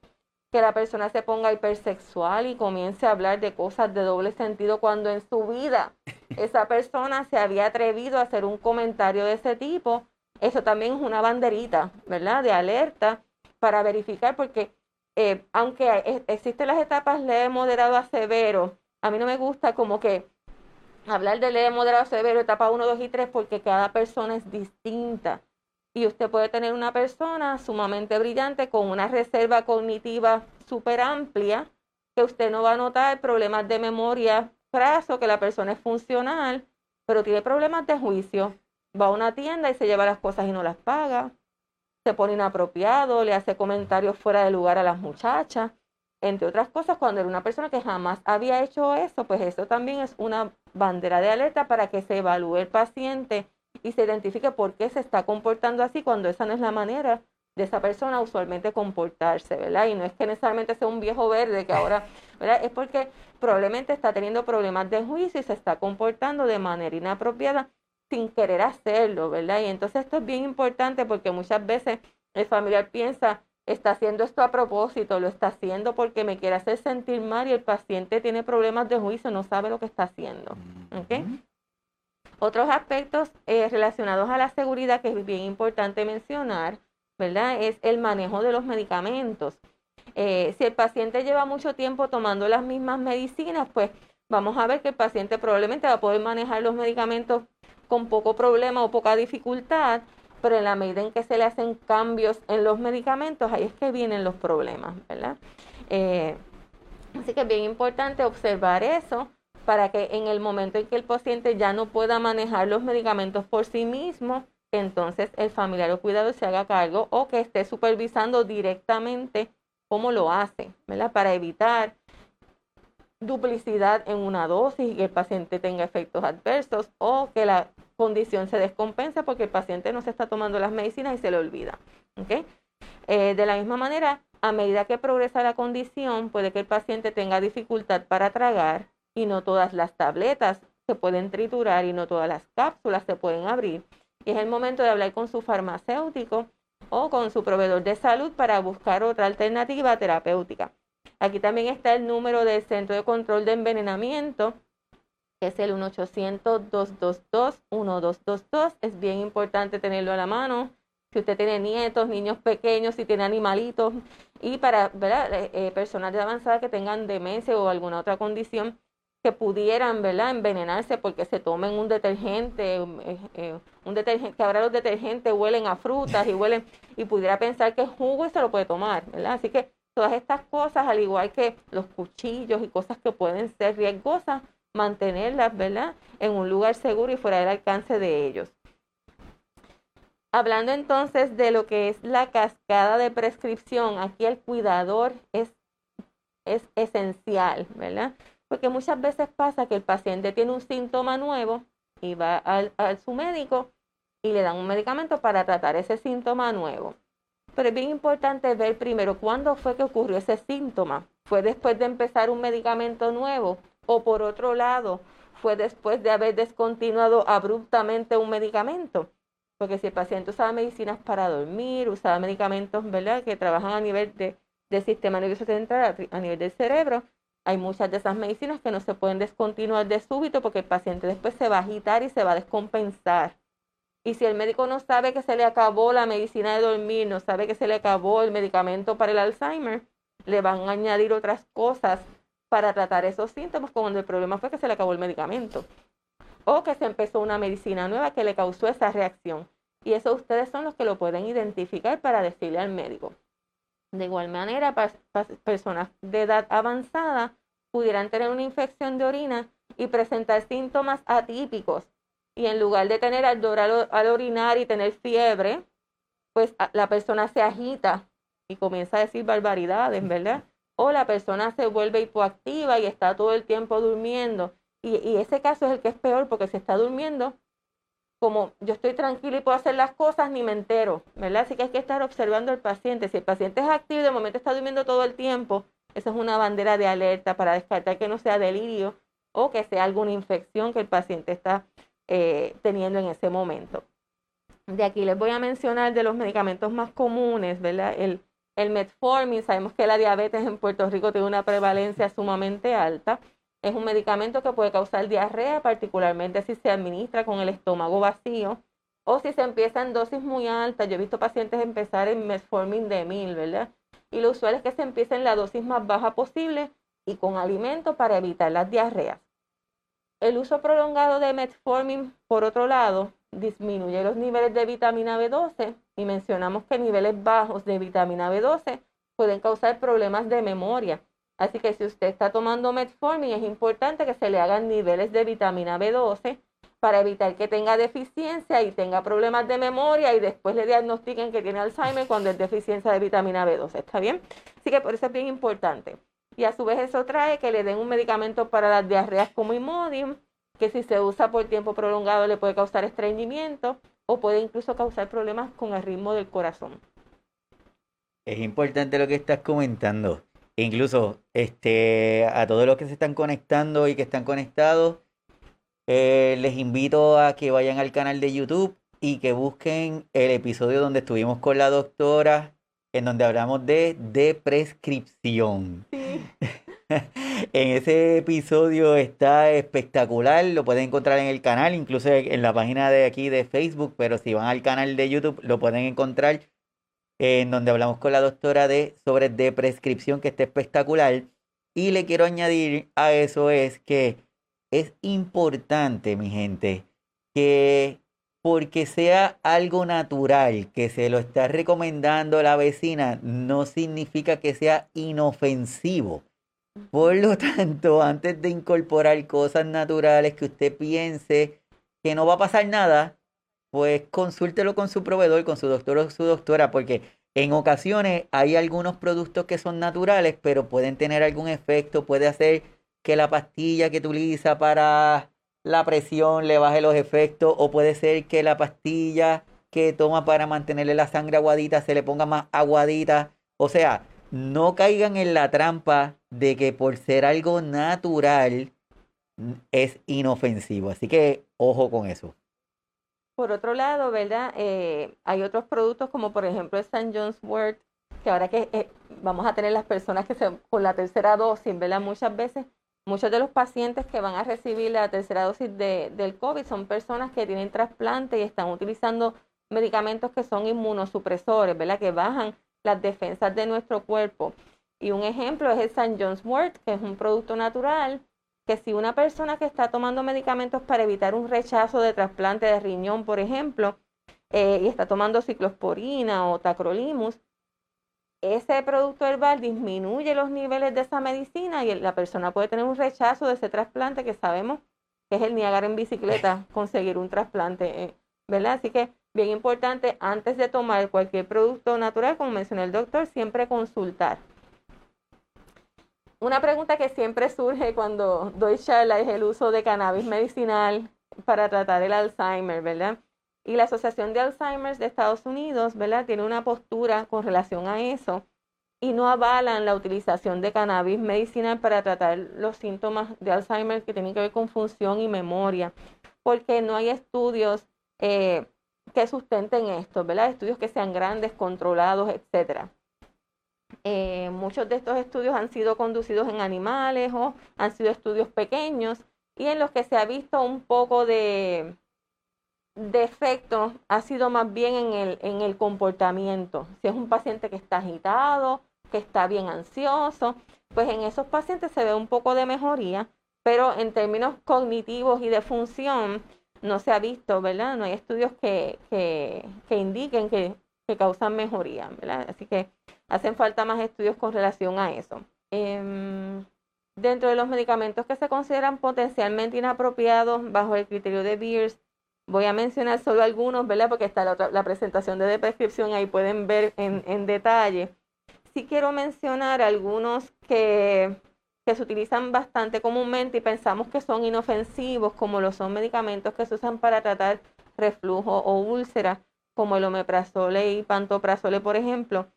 que la persona se ponga hipersexual y comience a hablar de cosas de doble sentido cuando en su vida esa persona se había atrevido a hacer un comentario de ese tipo. Eso también es una banderita, ¿verdad? De alerta para verificar porque eh, aunque existen las etapas leve, moderado a severo, a mí no me gusta como que hablar de leve, moderado a severo, etapa 1, 2 y 3, porque cada persona es distinta. Y usted puede tener una persona sumamente brillante con una reserva cognitiva súper amplia, que usted no va a notar problemas de memoria fraso, que la persona es funcional, pero tiene problemas de juicio. Va a una tienda y se lleva las cosas y no las paga. Se pone inapropiado, le hace comentarios fuera de lugar a las muchachas. Entre otras cosas, cuando era una persona que jamás había hecho eso, pues eso también es una bandera de alerta para que se evalúe el paciente y se identifique por qué se está comportando así cuando esa no es la manera de esa persona usualmente comportarse, ¿verdad? Y no es que necesariamente sea un viejo verde que ahora, ¿verdad? Es porque probablemente está teniendo problemas de juicio y se está comportando de manera inapropiada sin querer hacerlo, ¿verdad? Y entonces esto es bien importante porque muchas veces el familiar piensa, está haciendo esto a propósito, lo está haciendo porque me quiere hacer sentir mal y el paciente tiene problemas de juicio, no sabe lo que está haciendo, ¿ok? Otros aspectos eh, relacionados a la seguridad que es bien importante mencionar, ¿verdad? Es el manejo de los medicamentos. Eh, si el paciente lleva mucho tiempo tomando las mismas medicinas, pues vamos a ver que el paciente probablemente va a poder manejar los medicamentos con poco problema o poca dificultad, pero en la medida en que se le hacen cambios en los medicamentos, ahí es que vienen los problemas, ¿verdad? Eh, así que es bien importante observar eso para que en el momento en que el paciente ya no pueda manejar los medicamentos por sí mismo, entonces el familiar o cuidado se haga cargo o que esté supervisando directamente cómo lo hace, ¿verdad? Para evitar duplicidad en una dosis y que el paciente tenga efectos adversos o que la condición se descompensa porque el paciente no se está tomando las medicinas y se le olvida. Eh, de la misma manera, a medida que progresa la condición, puede que el paciente tenga dificultad para tragar, y no todas las tabletas se pueden triturar y no todas las cápsulas se pueden abrir. Y es el momento de hablar con su farmacéutico o con su proveedor de salud para buscar otra alternativa terapéutica. Aquí también está el número del Centro de Control de Envenenamiento, que es el 1-800-222-1222. Es bien importante tenerlo a la mano. Si usted tiene nietos, niños pequeños, si tiene animalitos y para ¿verdad? Eh, personas de avanzada que tengan demencia o alguna otra condición, que pudieran, ¿verdad?, envenenarse porque se tomen un detergente, eh, eh, un detergente, que ahora los detergentes huelen a frutas y huelen, y pudiera pensar que es jugo y se lo puede tomar, ¿verdad? Así que todas estas cosas, al igual que los cuchillos y cosas que pueden ser riesgosas, mantenerlas, ¿verdad?, en un lugar seguro y fuera del alcance de ellos. Hablando entonces de lo que es la cascada de prescripción, aquí el cuidador es, es esencial, ¿verdad? Porque muchas veces pasa que el paciente tiene un síntoma nuevo y va a su médico y le dan un medicamento para tratar ese síntoma nuevo. Pero es bien importante ver primero cuándo fue que ocurrió ese síntoma. ¿Fue después de empezar un medicamento nuevo? ¿O por otro lado, fue después de haber descontinuado abruptamente un medicamento? Porque si el paciente usaba medicinas para dormir, usaba medicamentos ¿verdad? que trabajan a nivel de, del sistema nervioso central, a nivel del cerebro, hay muchas de esas medicinas que no se pueden descontinuar de súbito porque el paciente después se va a agitar y se va a descompensar. Y si el médico no sabe que se le acabó la medicina de dormir, no sabe que se le acabó el medicamento para el Alzheimer, le van a añadir otras cosas para tratar esos síntomas cuando el problema fue que se le acabó el medicamento. O que se empezó una medicina nueva que le causó esa reacción. Y eso ustedes son los que lo pueden identificar para decirle al médico. De igual manera, personas de edad avanzada pudieran tener una infección de orina y presentar síntomas atípicos. Y en lugar de tener ardor al, orinar y tener fiebre, pues la persona se agita y comienza a decir barbaridades, ¿verdad? O la persona se vuelve hipoactiva y está todo el tiempo durmiendo. Y, y ese caso es el que es peor porque se está durmiendo como yo estoy tranquilo y puedo hacer las cosas, ni me entero, ¿verdad? Así que hay que estar observando al paciente. Si el paciente es activo y de momento está durmiendo todo el tiempo, esa es una bandera de alerta para descartar que no sea delirio o que sea alguna infección que el paciente está eh, teniendo en ese momento. De aquí les voy a mencionar de los medicamentos más comunes, ¿verdad? El, el metformin, sabemos que la diabetes en Puerto Rico tiene una prevalencia sumamente alta. Es un medicamento que puede causar diarrea, particularmente si se administra con el estómago vacío o si se empieza en dosis muy altas. Yo he visto pacientes empezar en metformin de mil, ¿verdad? Y lo usual es que se empiece en la dosis más baja posible y con alimento para evitar las diarreas. El uso prolongado de metformin, por otro lado, disminuye los niveles de vitamina B12 y mencionamos que niveles bajos de vitamina B12 pueden causar problemas de memoria Así que si usted está tomando metformin, es importante que se le hagan niveles de vitamina B12 para evitar que tenga deficiencia y tenga problemas de memoria y después le diagnostiquen que tiene Alzheimer cuando es deficiencia de vitamina B12. ¿Está bien? Así que por eso es bien importante. Y a su vez eso trae que le den un medicamento para las diarreas como Imodium, que si se usa por tiempo prolongado le puede causar estreñimiento o puede incluso causar problemas con el ritmo del corazón. Es importante lo que estás comentando. Incluso este, a todos los que se están conectando y que están conectados, eh, les invito a que vayan al canal de YouTube y que busquen el episodio donde estuvimos con la doctora, en donde hablamos de, de prescripción. en ese episodio está espectacular, lo pueden encontrar en el canal, incluso en la página de aquí de Facebook, pero si van al canal de YouTube lo pueden encontrar en donde hablamos con la doctora de sobre de prescripción que está espectacular. Y le quiero añadir a eso es que es importante, mi gente, que porque sea algo natural, que se lo está recomendando la vecina, no significa que sea inofensivo. Por lo tanto, antes de incorporar cosas naturales que usted piense que no va a pasar nada, pues consúltelo con su proveedor, con su doctor o su doctora, porque en ocasiones hay algunos productos que son naturales, pero pueden tener algún efecto, puede hacer que la pastilla que utiliza para la presión le baje los efectos, o puede ser que la pastilla que toma para mantenerle la sangre aguadita se le ponga más aguadita. O sea, no caigan en la trampa de que por ser algo natural es inofensivo. Así que ojo con eso. Por otro lado, ¿verdad? Eh, hay otros productos como por ejemplo el St. John's Wort, que ahora que eh, vamos a tener las personas que se, con la tercera dosis, ¿verdad? Muchas veces, muchos de los pacientes que van a recibir la tercera dosis de, del COVID son personas que tienen trasplante y están utilizando medicamentos que son inmunosupresores, ¿verdad? Que bajan las defensas de nuestro cuerpo. Y un ejemplo es el St. John's Wort, que es un producto natural que si una persona que está tomando medicamentos para evitar un rechazo de trasplante de riñón, por ejemplo, eh, y está tomando ciclosporina o tacrolimus, ese producto herbal disminuye los niveles de esa medicina y la persona puede tener un rechazo de ese trasplante que sabemos que es el Niagara en bicicleta, conseguir un trasplante, eh, ¿verdad? Así que bien importante, antes de tomar cualquier producto natural, como mencionó el doctor, siempre consultar una pregunta que siempre surge cuando doy charla es el uso de cannabis medicinal para tratar el Alzheimer, ¿verdad? Y la Asociación de Alzheimer de Estados Unidos, ¿verdad? Tiene una postura con relación a eso y no avalan la utilización de cannabis medicinal para tratar los síntomas de Alzheimer que tienen que ver con función y memoria, porque no hay estudios eh, que sustenten esto, ¿verdad? Estudios que sean grandes, controlados, etcétera. Eh, muchos de estos estudios han sido conducidos en animales o han sido estudios pequeños y en los que se ha visto un poco de, de efecto ha sido más bien en el, en el comportamiento. Si es un paciente que está agitado, que está bien ansioso, pues en esos pacientes se ve un poco de mejoría, pero en términos cognitivos y de función no se ha visto, ¿verdad? No hay estudios que, que, que indiquen que, que causan mejoría, ¿verdad? Así que hacen falta más estudios con relación a eso. Em, dentro de los medicamentos que se consideran potencialmente inapropiados bajo el criterio de Beers, voy a mencionar solo algunos, ¿verdad? Porque está la, presentación de, prescripción, ahí pueden ver en, detalle. Sí quiero mencionar algunos que, se utilizan bastante comúnmente y pensamos que son inofensivos, como lo son medicamentos que se usan para tratar reflujo o úlcera, como el omeprazole y pantoprazole, por ejemplo.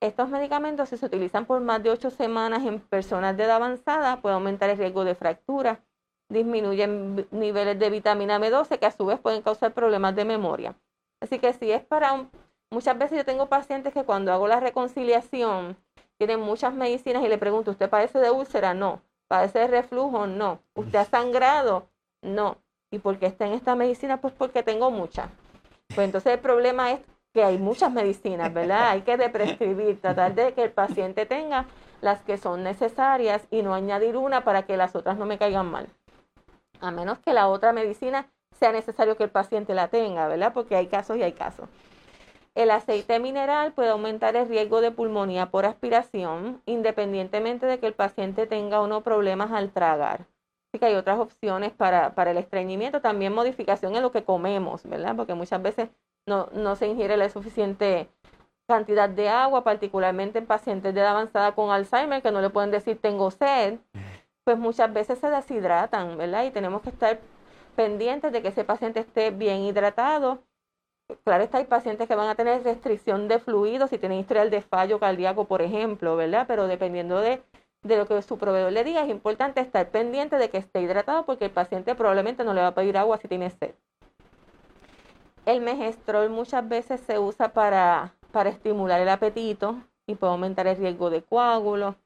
Estos medicamentos, si se utilizan por más de ocho semanas en personas de edad avanzada, puede aumentar el riesgo de fractura, disminuyen niveles de vitamina B12, que a su vez pueden causar problemas de memoria. Así que si es para un, muchas veces yo tengo pacientes que cuando hago la reconciliación tienen muchas medicinas y le pregunto, ¿usted padece de úlcera? No. ¿Padece de reflujo? No. ¿Usted ha sangrado? No. ¿Y por qué está en esta medicina? Pues porque tengo muchas. Pues entonces el problema es que hay muchas medicinas, ¿verdad? Hay que deprescribir, tratar de que el paciente tenga las que son necesarias y no añadir una para que las otras no me caigan mal. A menos que la otra medicina sea necesario que el paciente la tenga, ¿verdad? Porque hay casos y hay casos. El aceite mineral puede aumentar el riesgo de pulmonía por aspiración, independientemente de que el paciente tenga o no problemas al tragar. Así que hay otras opciones para, para, el estreñimiento, también modificación en lo que comemos, ¿verdad? Porque muchas veces no, no se ingiere la suficiente cantidad de agua, particularmente en pacientes de edad avanzada con Alzheimer, que no le pueden decir tengo sed, pues muchas veces se deshidratan, ¿verdad? Y tenemos que estar pendientes de que ese paciente esté bien hidratado. Claro está, hay pacientes que van a tener restricción de fluidos si tienen historial de fallo cardíaco, por ejemplo, ¿verdad? Pero dependiendo de de lo que su proveedor le diga, es importante estar pendiente de que esté hidratado porque el paciente probablemente no le va a pedir agua si tiene sed. El megestrol muchas veces se usa para, para estimular el apetito y puede aumentar el riesgo de coágulos.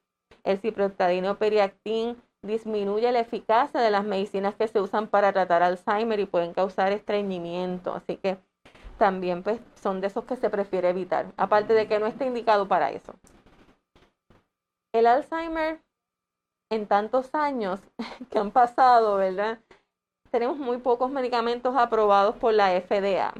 El ciprostadino periactin disminuye la eficacia de las medicinas que se usan para tratar Alzheimer y pueden causar estreñimiento. Así que también pues, son de esos que se prefiere evitar, aparte de que no está indicado para eso el Alzheimer en tantos años que han pasado, ¿verdad? Tenemos muy pocos medicamentos aprobados por la FDA.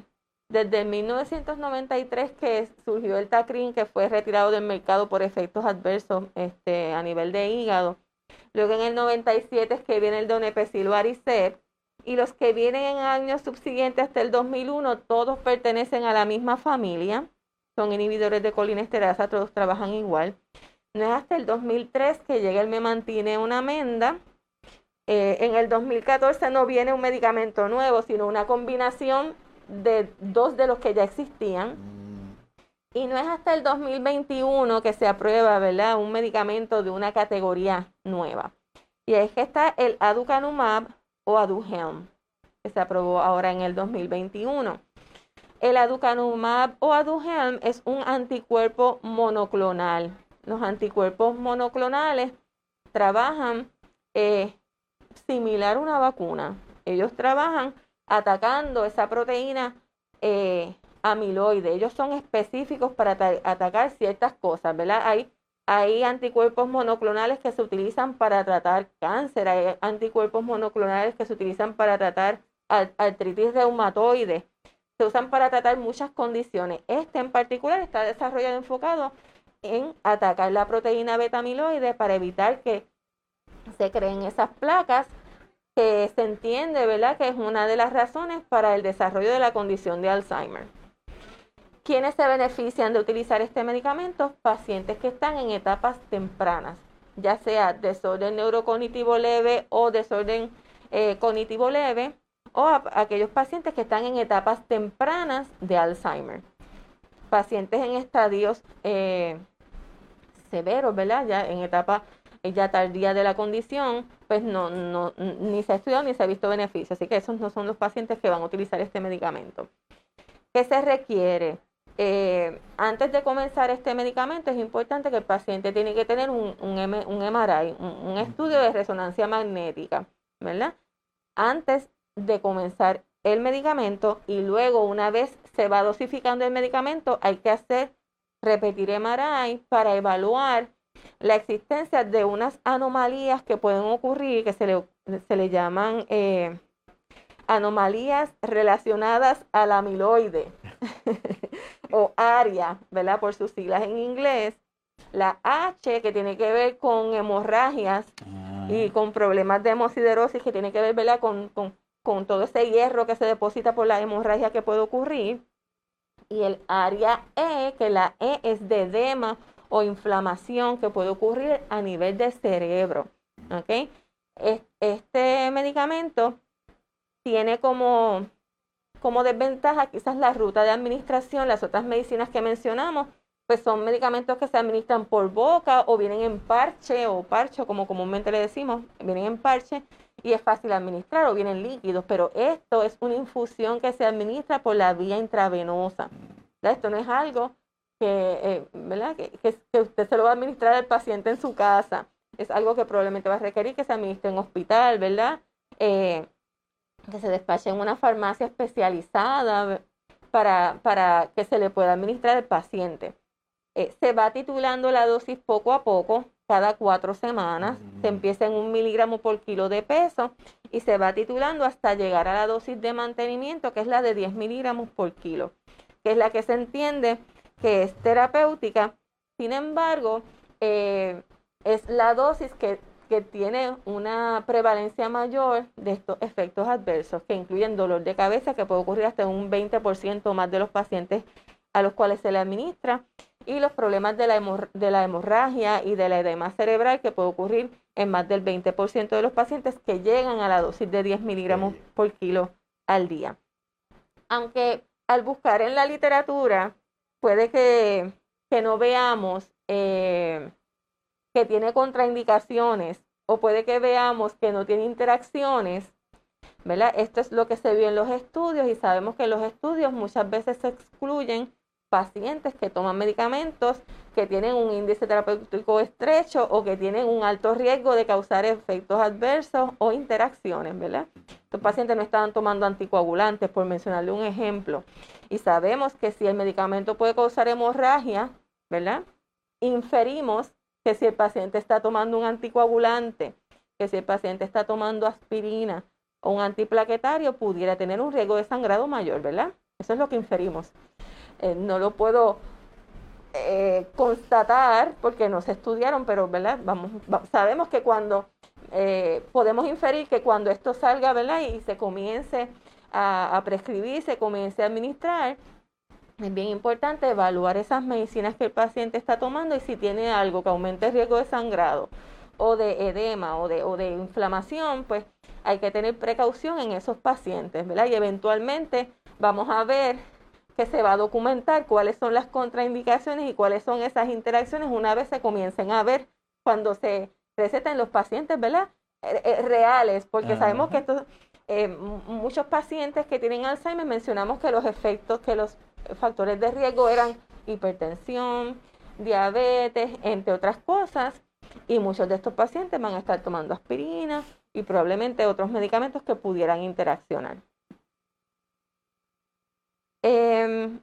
Desde 1993 que surgió el Tacrin, que fue retirado del mercado por efectos adversos este, a nivel de hígado. Luego en el 97 es que viene el Donepezil Aricep. Y los que vienen en años subsiguientes hasta el 2001, todos pertenecen a la misma familia. Son inhibidores de colinesterasa, todos trabajan igual. No es hasta el 2003 que llega el Me Mantiene una amenda. Eh, en el 2014 no viene un medicamento nuevo, sino una combinación de dos de los que ya existían. Y no es hasta el 2021 que se aprueba, ¿verdad? Un medicamento de una categoría nueva. Y es que está el aducanumab o aduhelm, que se aprobó ahora en el 2021. El aducanumab o aduhelm es un anticuerpo monoclonal los anticuerpos monoclonales trabajan eh, similar a una vacuna. Ellos trabajan atacando esa proteína eh, amiloide. Ellos son específicos para atacar ciertas cosas, ¿verdad? Hay, hay anticuerpos monoclonales que se utilizan para tratar cáncer, hay anticuerpos monoclonales que se utilizan para tratar artritis reumatoide, se usan para tratar muchas condiciones. Este en particular está desarrollado enfocado en atacar la proteína beta-amiloide para evitar que se creen esas placas que se entiende, ¿verdad?, que es una de las razones para el desarrollo de la condición de Alzheimer. ¿Quiénes se benefician de utilizar este medicamento? Pacientes que están en etapas tempranas, ya sea desorden neurocognitivo leve o desorden eh, cognitivo leve, o aquellos pacientes que están en etapas tempranas de Alzheimer. Pacientes en estadios eh, severos, ¿verdad? Ya en etapa ya tardía de la condición, pues no, no, ni se ha estudiado ni se ha visto beneficio. Así que esos no son los pacientes que van a utilizar este medicamento. ¿Qué se requiere? Eh, antes de comenzar este medicamento es importante que el paciente tiene que tener un, un, MRI, un, estudio de resonancia magnética, ¿verdad? Antes de comenzar el medicamento y luego una vez se va dosificando el medicamento hay que hacer repetir MRI para evaluar la existencia de unas anomalías que pueden ocurrir, que se le, se le llaman eh, anomalías relacionadas al amiloide o ARIA, ¿verdad? Por sus siglas en inglés. La H, que tiene que ver con hemorragias y ah. con problemas de hemosiderosis, que tiene que ver, ¿verdad? Con, con, con todo ese hierro que se deposita por la hemorragia que puede ocurrir y el área E, que la E es de edema o inflamación que puede ocurrir a nivel de cerebro. Este medicamento tiene como como desventaja quizás la ruta de administración, las otras medicinas que mencionamos, pues son medicamentos que se administran por boca o vienen en parche o parcho, como comúnmente le decimos, vienen en parche y es fácil administrar o vienen líquidos, pero esto es una infusión que se administra por la vía intravenosa. Esto no es algo que, eh, ¿verdad? Que, usted se lo va a administrar al paciente en su casa. Es algo que probablemente va a requerir que se administre en hospital, ¿verdad? Eh, que se despache en una farmacia especializada para, para que se le pueda administrar al paciente. Eh, se va titulando la dosis poco a poco, cada cuatro semanas, se empieza en un miligramo por kilo de peso y se va titulando hasta llegar a la dosis de mantenimiento, que es la de 10 miligramos por kilo, que es la que se entiende que es terapéutica. Sin embargo, eh, es la dosis que, que tiene una prevalencia mayor de estos efectos adversos, que incluyen dolor de cabeza, que puede ocurrir hasta un 20% más de los pacientes a los cuales se le administra, y los problemas de la, de la hemorragia y de la edema cerebral que puede ocurrir en más del 20% de los pacientes que llegan a la dosis de 10 miligramos por kilo al día. Aunque al buscar en la literatura puede que, que no veamos eh, que tiene contraindicaciones o puede que veamos que no tiene interacciones, ¿verdad? Esto es lo que se vio en los estudios y sabemos que los estudios muchas veces se excluyen pacientes que toman medicamentos que tienen un índice terapéutico estrecho o que tienen un alto riesgo de causar efectos adversos o interacciones, ¿verdad? Estos pacientes no estaban tomando anticoagulantes, por mencionarle un ejemplo. Y sabemos que si el medicamento puede causar hemorragia, ¿verdad? Inferimos que si el paciente está tomando un anticoagulante, que si el paciente está tomando aspirina o un antiplaquetario, pudiera tener un riesgo de sangrado mayor, ¿verdad? Eso es lo que inferimos. Eh, no lo puedo eh, constatar porque no se estudiaron, pero ¿verdad? Vamos, sabemos que cuando eh, podemos inferir que cuando esto salga ¿verdad? y se comience a, a, prescribir, se comience a administrar, es bien importante evaluar esas medicinas que el paciente está tomando y si tiene algo que aumente el riesgo de sangrado o de edema o de, o de inflamación, pues hay que tener precaución en esos pacientes, ¿verdad? Y eventualmente vamos a ver que se va a documentar cuáles son las contraindicaciones y cuáles son esas interacciones una vez se comiencen a ver cuando se recetan los pacientes, ¿verdad? Eh, eh, reales, porque sabemos que estos, eh, muchos pacientes que tienen Alzheimer mencionamos que los efectos, que los factores de riesgo eran hipertensión, diabetes, entre otras cosas, y muchos de estos pacientes van a estar tomando aspirina y probablemente otros medicamentos que pudieran interaccionar. Em,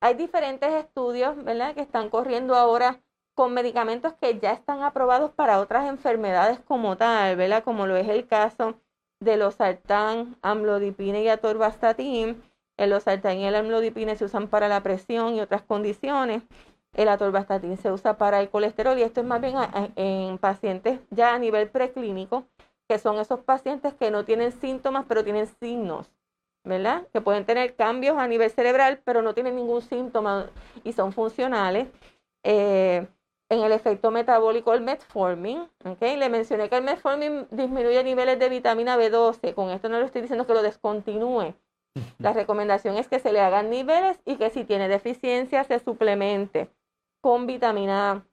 hay diferentes estudios, ¿verdad?, que están corriendo ahora con medicamentos que ya están aprobados para otras enfermedades como tal, ¿verdad? Como lo es el caso de los sartán, amlodipina y atorvastatin. El losartán y el amlodipina se usan para la presión y otras condiciones. El atorvastatin se usa para el colesterol y esto es más bien en pacientes ya a nivel preclínico, que son esos pacientes que no tienen síntomas pero tienen signos. ¿verdad? Que pueden tener cambios a nivel cerebral, pero no tienen ningún síntoma y son funcionales. Eh, en el efecto metabólico el metformin, ¿okay? Le mencioné que el metformin disminuye niveles de vitamina B12. Con esto no le estoy diciendo que lo descontinúe. La recomendación es que se le hagan niveles y que si tiene deficiencia se suplemente con vitamina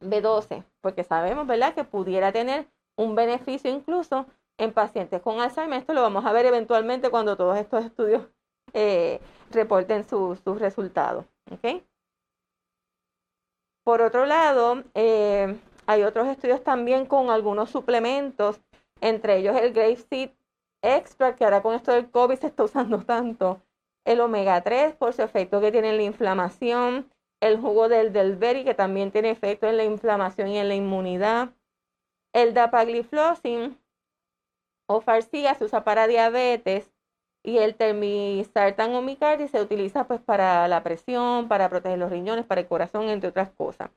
B12, porque sabemos, ¿verdad?, que pudiera tener un beneficio incluso en pacientes con Alzheimer. Esto lo vamos a ver eventualmente cuando todos estos estudios eh, reporten sus resultados. Por otro lado, eh, hay otros estudios también con algunos suplementos, entre ellos el Grape Seed Extra, que ahora con esto del COVID se está usando tanto, el omega 3 por su efecto que tiene en la inflamación, el jugo del berry que también tiene efecto en la inflamación y en la inmunidad, el dapagliflozin o farcía se usa para diabetes y el termisartan o se utiliza pues para la presión, para proteger los riñones, para el corazón, entre otras cosas.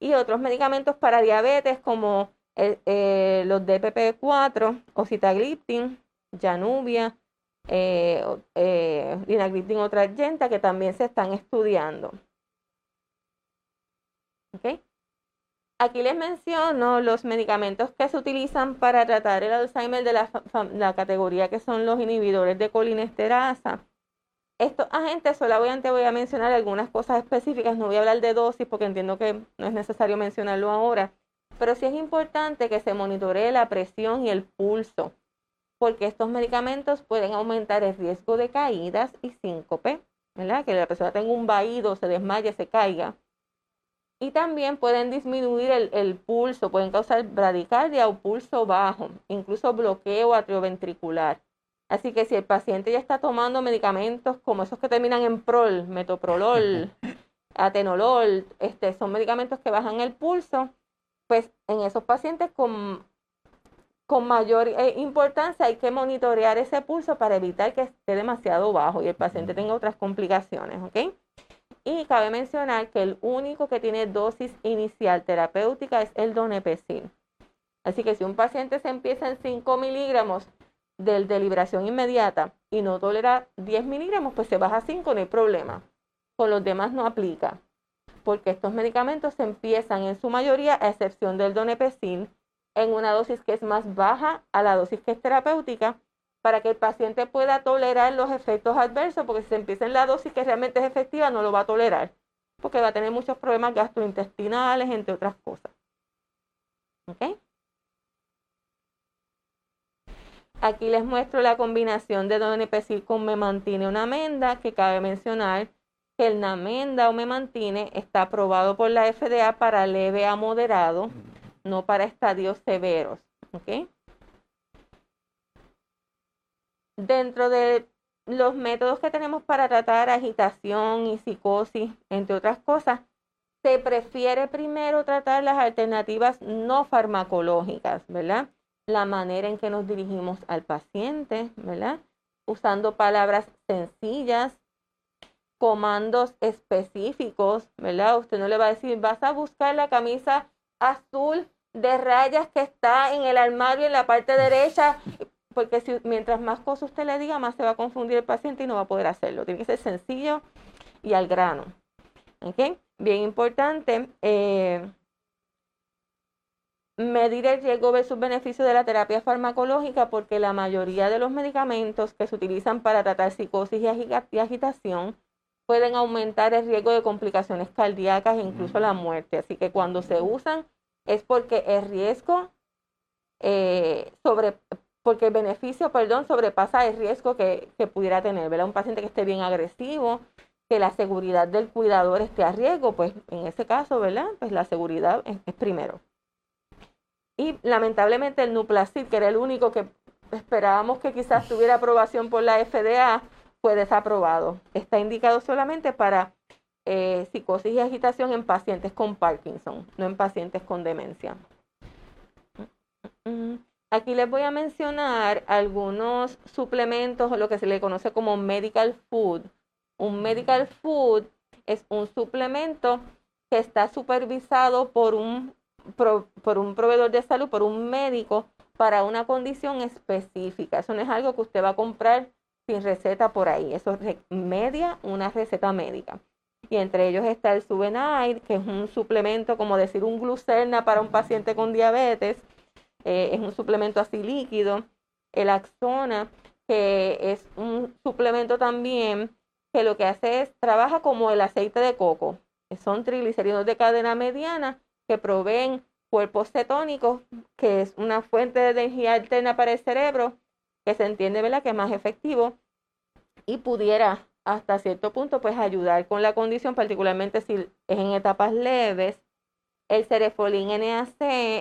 Y otros medicamentos para diabetes como eh, los DPP4, ocitagliptin, Janubia, eh, eh, gente que también se están estudiando. Aquí les menciono los medicamentos que se utilizan para tratar el Alzheimer de la, la categoría que son los inhibidores de colinesterasa. Estos agentes, solamente voy a mencionar algunas cosas específicas, no voy a hablar de dosis porque entiendo que no es necesario mencionarlo ahora, pero sí es importante que se monitoree la presión y el pulso, porque estos medicamentos pueden aumentar el riesgo de caídas y síncope, ¿verdad? Que la persona tenga un vaído, se desmaye, se caiga. Y también pueden disminuir el, el pulso, pueden causar bradicardia o pulso bajo, incluso bloqueo atrioventricular. Así que si el paciente ya está tomando medicamentos como esos que terminan en prol, metoprolol, atenolol, este, son medicamentos que bajan el pulso, pues en esos pacientes con, con mayor eh, importancia hay que monitorear ese pulso para evitar que esté demasiado bajo y el paciente tenga otras complicaciones, ¿ok? Y cabe mencionar que el único que tiene dosis inicial terapéutica es el donepezil. Así que si un paciente se empieza en 5 miligramos, del de liberación inmediata y no tolera 10 miligramos, pues se baja a 5, no hay problema. Con los demás no aplica, porque estos medicamentos se empiezan en su mayoría, a excepción del donepezil, en una dosis que es más baja a la dosis que es terapéutica, para que el paciente pueda tolerar los efectos adversos, porque si se empieza en la dosis que realmente es efectiva, no lo va a tolerar, porque va a tener muchos problemas gastrointestinales, entre otras cosas. ¿Ok? Aquí les muestro la combinación de donepezil con memantine o namenda, que cabe mencionar que el namenda o memantine está aprobado por la FDA para leve a moderado, no para estadios severos. Dentro de los métodos que tenemos para tratar agitación y psicosis, entre otras cosas, se prefiere primero tratar las alternativas no farmacológicas, ¿verdad? la manera en que nos dirigimos al paciente, ¿verdad? Usando palabras sencillas, comandos específicos, ¿verdad? Usted no le va a decir, vas a buscar la camisa azul de rayas que está en el armario en la parte derecha, porque mientras más cosas usted le diga, más se va a confundir el paciente y no va a poder hacerlo. Tiene que ser sencillo y al grano. Bien importante. Eh, medir el riesgo versus beneficio de la terapia farmacológica porque la mayoría de los medicamentos que se utilizan para tratar psicosis y agitación pueden aumentar el riesgo de complicaciones cardíacas e incluso la muerte. Así que cuando se usan es porque el riesgo eh, sobre porque el beneficio, perdón, sobrepasa el riesgo que, pudiera tener, ¿verdad? Un paciente que esté bien agresivo, que la seguridad del cuidador esté a riesgo, pues en ese caso, ¿verdad? Pues la seguridad es primero. Y lamentablemente el Nuplacid, que era el único que esperábamos que quizás tuviera aprobación por la FDA, fue desaprobado. Está indicado solamente para eh, psicosis y agitación en pacientes con Parkinson, no en pacientes con demencia. Aquí les voy a mencionar algunos suplementos o lo que se le conoce como medical food. Un medical food es un suplemento que está supervisado por un por un proveedor de salud, por un médico, para una condición específica. Eso no es algo que usted va a comprar sin receta por ahí. Eso media una receta médica. Y entre ellos está el Subenide, que es un suplemento, como decir un glucerna para un paciente con diabetes. Eh, es un suplemento así líquido. El Axona, que es un suplemento también que lo que hace es, trabaja como el aceite de coco. Son triglicéridos de cadena mediana que proveen cuerpos cetónicos, que es una fuente de energía alterna para el cerebro, que se entiende ¿verdad? que es más efectivo y pudiera hasta cierto punto pues ayudar con la condición, particularmente si es en etapas leves. El cerefolín NAC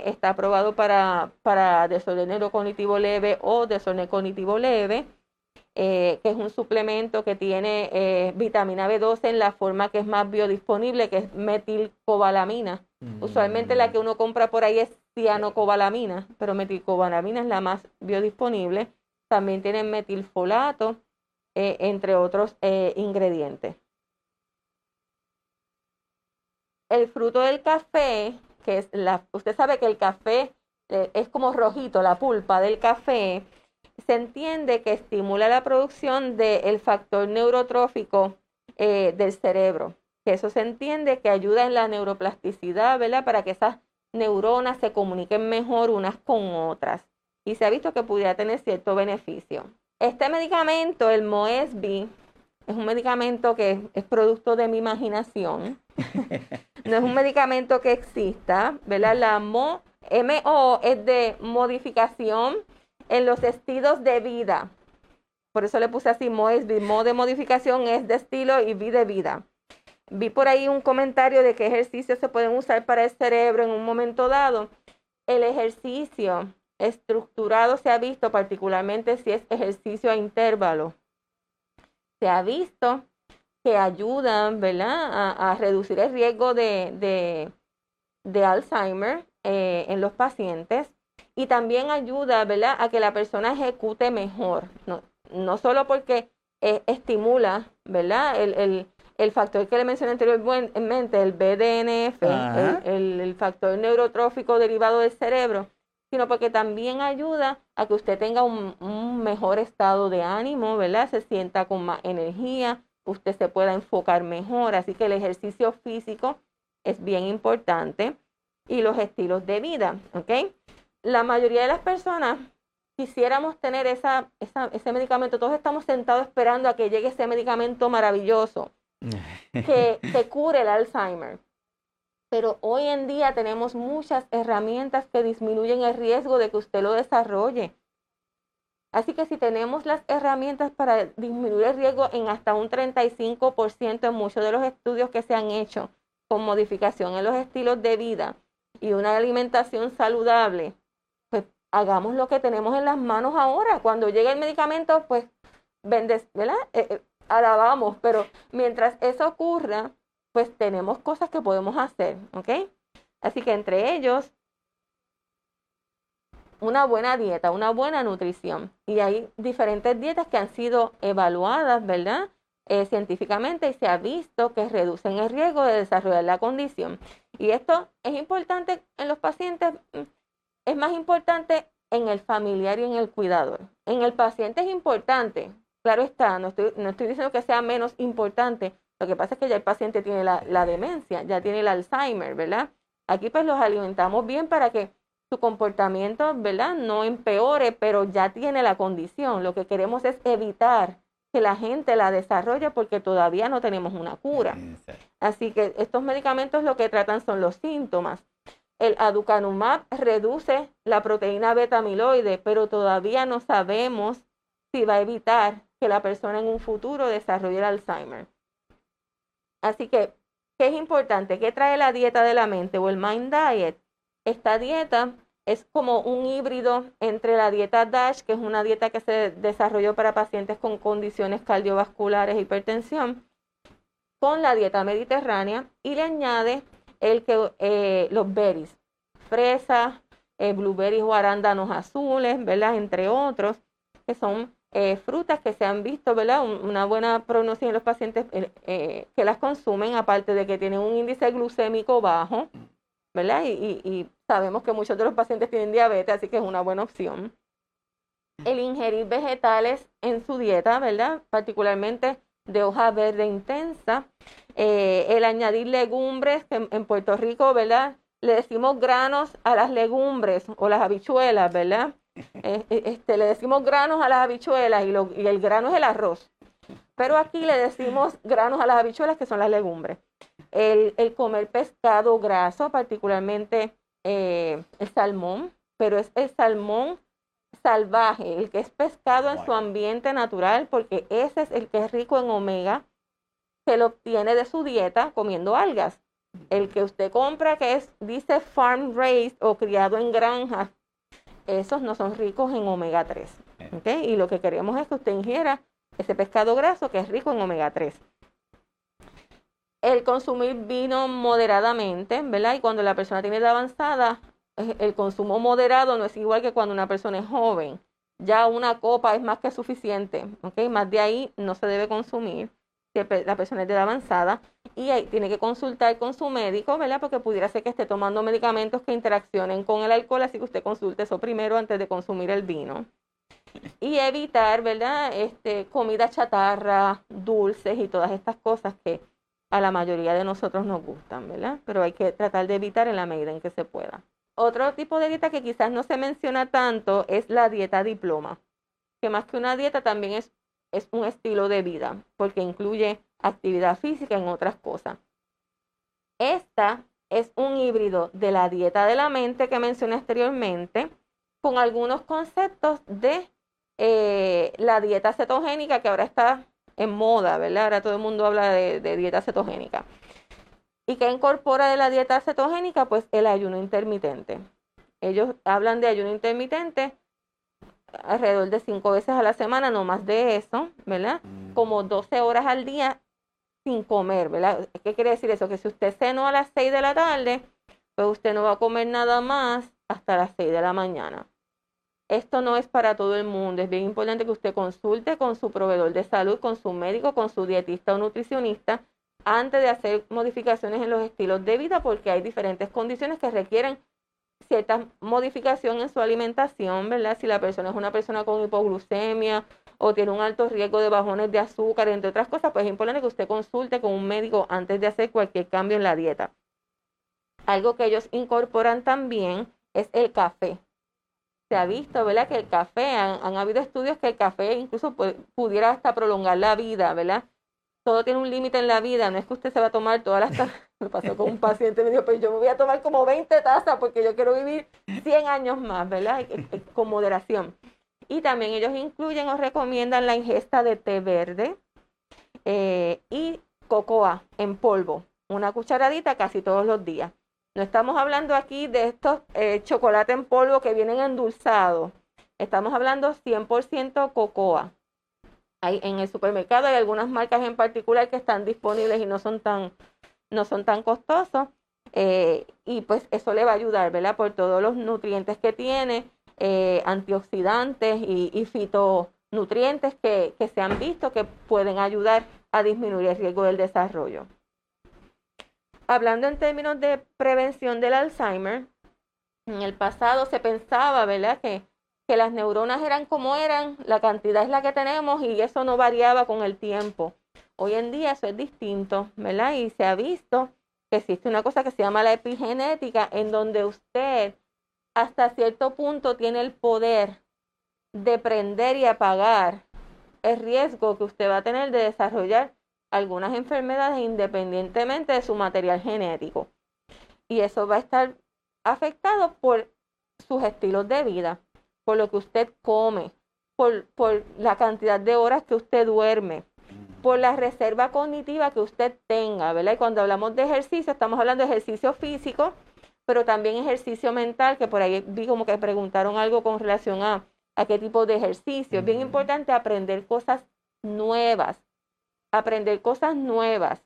está aprobado para, para desorden neurocognitivo leve o desorden cognitivo leve, eh, que es un suplemento que tiene eh, vitamina B12 en la forma que es más biodisponible, que es metilcobalamina Usualmente la que uno compra por ahí es cianocobalamina, pero metilcobalamina es la más biodisponible. También tiene metilfolato, eh, entre otros eh, ingredientes. El fruto del café, que es la, usted sabe que el café eh, es como rojito, la pulpa del café, se entiende que estimula la producción del factor neurotrófico del cerebro eso se entiende que ayuda en la neuroplasticidad, ¿verdad? Para que esas neuronas se comuniquen mejor unas con otras y se ha visto que pudiera tener cierto beneficio. Este medicamento, el Moesbi, es un medicamento que es producto de mi imaginación. no es un medicamento que exista, ¿verdad? La MO, MO es de modificación en los estilos de vida. Por eso le puse así Moesbi. Mo de modificación es de estilo y vi de vida. Vi por ahí un comentario de qué ejercicios se pueden usar para el cerebro en un momento dado. El ejercicio estructurado se ha visto, particularmente si es ejercicio a intervalo, se ha visto que ayudan, ¿verdad?, a, reducir el riesgo de, de, Alzheimer eh, en los pacientes y también ayuda, ¿verdad?, a que la persona ejecute mejor, no, no solo porque eh, estimula, ¿verdad?, el, el, factor que le mencioné anteriormente, el BDNF, el, el factor neurotrófico derivado del cerebro, sino porque también ayuda a que usted tenga un, mejor estado de ánimo, ¿verdad? Se sienta con más energía, usted se pueda enfocar mejor. Así que el ejercicio físico es bien importante y los estilos de vida, ¿ok? La mayoría de las personas quisiéramos tener esa, ese medicamento, todos estamos sentados esperando a que llegue ese medicamento maravilloso que, que cure el Alzheimer pero hoy en día tenemos muchas herramientas que disminuyen el riesgo de que usted lo desarrolle. Así que si tenemos las herramientas para disminuir el riesgo en hasta un 35% en muchos de los estudios que se han hecho con modificación en los estilos de vida y una alimentación saludable, pues hagamos lo que tenemos en las manos ahora. Cuando llegue el medicamento, pues ¿verdad? Eh, eh, alabamos, pero mientras eso ocurra, pues tenemos cosas que podemos hacer, ¿ok? Así que entre ellos, una buena dieta, una buena nutrición. Y hay diferentes dietas que han sido evaluadas, ¿verdad? Eh, científicamente y se ha visto que reducen el riesgo de desarrollar la condición. Y esto es importante en los pacientes, es más importante en el familiar y en el cuidador. En el paciente es importante, claro está, no estoy, no estoy diciendo que sea menos importante, lo que pasa es que ya el paciente tiene la, demencia, ya tiene el Alzheimer, ¿verdad? Aquí pues los alimentamos bien para que su comportamiento, ¿verdad? No empeore, pero ya tiene la condición. Lo que queremos es evitar que la gente la desarrolle porque todavía no tenemos una cura. Así que estos medicamentos lo que tratan son los síntomas. El aducanumab reduce la proteína beta amiloide, pero todavía no sabemos si va a evitar que la persona en un futuro desarrolle el Alzheimer. Así que, ¿qué es importante? ¿Qué trae la dieta de la mente o el Mind Diet? Esta dieta es como un híbrido entre la dieta DASH, que es una dieta que se desarrolló para pacientes con condiciones cardiovasculares e hipertensión, con la dieta mediterránea y le añade el que, eh, los berries, fresas, eh, blueberries o arándanos azules, ¿verdad? Entre otros, que son eh, frutas que se han visto, ¿verdad? una buena prognosis en los pacientes eh, eh, que las consumen, aparte de que tienen un índice glucémico bajo, ¿verdad? Y, sabemos que muchos de los pacientes tienen diabetes, así que es una buena opción. El ingerir vegetales en su dieta, ¿verdad? Particularmente de hoja verde intensa. el añadir legumbres, que en Puerto Rico, ¿verdad? Le decimos granos a las legumbres o las habichuelas, ¿verdad? Eh, eh, este, le decimos granos a las habichuelas y, y, el grano es el arroz. Pero aquí le decimos granos a las habichuelas, que son las legumbres. El, el comer pescado graso, particularmente eh, el salmón, pero es el salmón salvaje, el que es pescado en su ambiente natural, porque ese es el que es rico en omega, se lo obtiene de su dieta comiendo algas. El que usted compra, que es, dice farm raised o criado en granjas, esos no son ricos en omega 3. Y lo que queremos es que usted ingiera ese pescado graso que es rico en omega 3. El consumir vino moderadamente, ¿verdad? Y cuando la persona tiene edad avanzada, el consumo moderado no es igual que cuando una persona es joven. Ya una copa es más que suficiente, ¿ok? Más de ahí no se debe consumir la persona es de edad avanzada y ahí tiene que consultar con su médico, ¿verdad? Porque pudiera ser que esté tomando medicamentos que interaccionen con el alcohol, así que usted consulte eso primero antes de consumir el vino. Y evitar, ¿verdad? Este, comida chatarra, dulces y todas estas cosas que a la mayoría de nosotros nos gustan, ¿verdad? Pero hay que tratar de evitar en la medida en que se pueda. Otro tipo de dieta que quizás no se menciona tanto es la dieta diploma, que más que una dieta también es, es un estilo de vida, porque incluye actividad física en otras cosas. Esta es un híbrido de la dieta de la mente que mencioné anteriormente, con algunos conceptos de eh, la dieta cetogénica que ahora está en moda, ¿verdad? Ahora todo el mundo habla de, de dieta cetogénica. ¿Y qué incorpora de la dieta cetogénica? Pues el ayuno intermitente. Ellos hablan de ayuno intermitente alrededor de cinco veces a la semana, no más de eso, ¿verdad? Mm. Como 12 horas al día sin comer, ¿verdad? ¿Qué quiere decir eso? Que si usted cenó a las 6 de la tarde, pues usted no va a comer nada más hasta las 6 de la mañana. Esto no es para todo el mundo. Es bien importante que usted consulte con su proveedor de salud, con su médico, con su dietista o nutricionista antes de hacer modificaciones en los estilos de vida porque hay diferentes condiciones que requieren cierta modificación en su alimentación, ¿verdad? Si la persona es una persona con hipoglucemia o tiene un alto riesgo de bajones de azúcar, entre otras cosas, pues es importante que usted consulte con un médico antes de hacer cualquier cambio en la dieta. Algo que ellos incorporan también es el café. Se ha visto, ¿verdad? Que el café, han, habido estudios que el café incluso pudiera hasta prolongar la vida, ¿verdad? Todo tiene un límite en la vida, no es que usted se va a tomar todas las. Me pasó con un paciente, me dijo, pues yo me voy a tomar como 20 tazas porque yo quiero vivir 100 años más, ¿verdad? Con moderación. Y también ellos incluyen o recomiendan la ingesta de té verde eh, y cocoa en polvo, una cucharadita casi todos los días. No estamos hablando aquí de estos eh, chocolate en polvo que vienen endulzados. Estamos hablando 100% cocoa. Hay, en el supermercado hay algunas marcas en particular que están disponibles y no son tan, no son tan costosos. Eh, y pues eso le va a ayudar, ¿verdad? Por todos los nutrientes que tiene eh, antioxidantes y, fitonutrientes que, que se han visto que pueden ayudar a disminuir el riesgo del desarrollo. Hablando en términos de prevención del Alzheimer, en el pasado se pensaba, ¿verdad?, que, que las neuronas eran como eran, la cantidad es la que tenemos y eso no variaba con el tiempo. Hoy en día eso es distinto, ¿verdad? Y se ha visto que existe una cosa que se llama la epigenética, en donde usted hasta cierto punto tiene el poder de prender y apagar el riesgo que usted va a tener de desarrollar algunas enfermedades independientemente de su material genético. Y eso va a estar afectado por sus estilos de vida, por lo que usted come, por, por la cantidad de horas que usted duerme, por la reserva cognitiva que usted tenga, ¿verdad? Y cuando hablamos de ejercicio, estamos hablando de ejercicio físico, pero también ejercicio mental, que por ahí vi como que preguntaron algo con relación a, a qué tipo de ejercicio. Es bien importante aprender cosas nuevas, aprender cosas nuevas.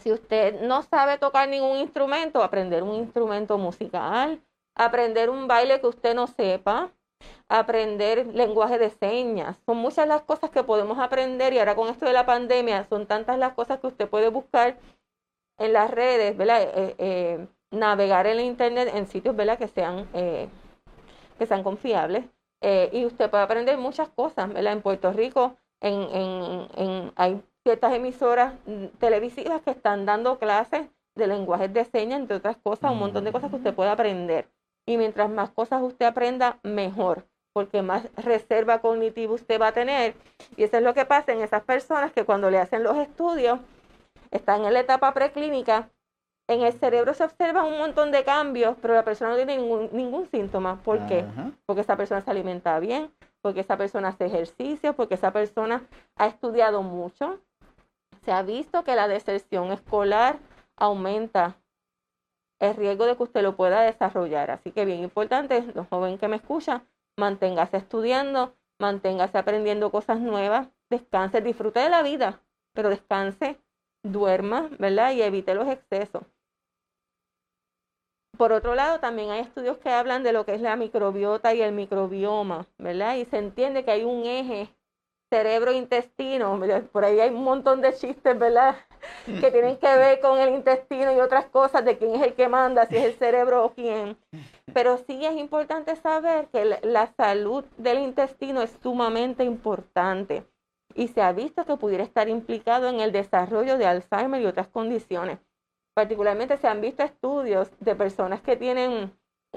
Si usted no sabe tocar ningún instrumento, aprender un instrumento musical, aprender un baile que usted no sepa, aprender lenguaje de señas. Son muchas las cosas que podemos aprender y ahora con esto de la pandemia son tantas las cosas que usted puede buscar en las redes, ¿verdad? Eh, eh, navegar en la internet en sitios ¿verdad? que sean eh, que sean confiables eh, y usted puede aprender muchas cosas en Puerto Rico en, en, hay ciertas emisoras televisivas que están dando clases de lenguajes de señas entre otras cosas un montón de cosas que usted puede aprender y mientras más cosas usted aprenda mejor porque más reserva cognitiva usted va a tener y eso es lo que pasa en esas personas que cuando le hacen los estudios están en la etapa preclínica en el cerebro se observan un montón de cambios, pero la persona no tiene ningún, ningún síntoma. ¿Por qué? Porque esa persona se alimenta bien, porque esa persona hace ejercicio, porque esa persona ha estudiado mucho. Se ha visto que la deserción escolar aumenta el riesgo de que usted lo pueda desarrollar. Así que bien importante, los jóvenes que me escuchan, manténgase estudiando, manténgase aprendiendo cosas nuevas, descanse, disfrute de la vida, pero descanse, duerma, ¿verdad? Y evite los excesos. Por otro lado, también hay estudios que hablan de lo que es la microbiota y el microbioma, ¿verdad? Y se entiende que hay un eje cerebro-intestino, por ahí hay un montón de chistes, ¿verdad? Que tienen que ver con el intestino y otras cosas, de quién es el que manda, si es el cerebro o quién. Pero sí es importante saber que la salud del intestino es sumamente importante. y se ha visto que pudiera estar implicado en el desarrollo de Alzheimer y otras condiciones. Particularmente se han visto estudios de personas que tienen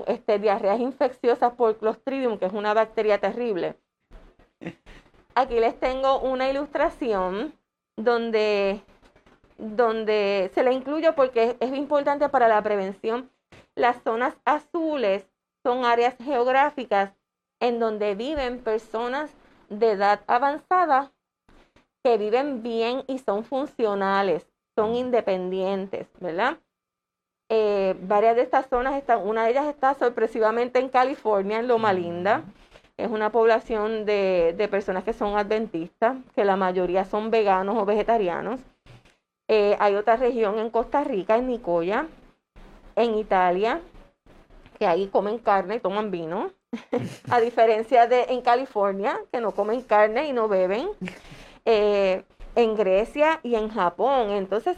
este, diarreas infecciosas por Clostridium, que es una bacteria terrible. Aquí les tengo una ilustración donde, donde se la incluyo porque es, es importante para la prevención. Las zonas azules son áreas geográficas en donde viven personas de edad avanzada que viven bien y son funcionales, son independientes, ¿verdad? Eh, varias de estas zonas están, una de ellas está sorpresivamente en California, en Loma Linda. Es una población de, de personas que son adventistas, que la mayoría son veganos o vegetarianos. Eh, hay otra región en Costa Rica, en Nicoya, en Italia, que ahí comen carne y toman vino. a diferencia de en California, que no comen carne y no beben. Eh, en Grecia y en Japón. Entonces,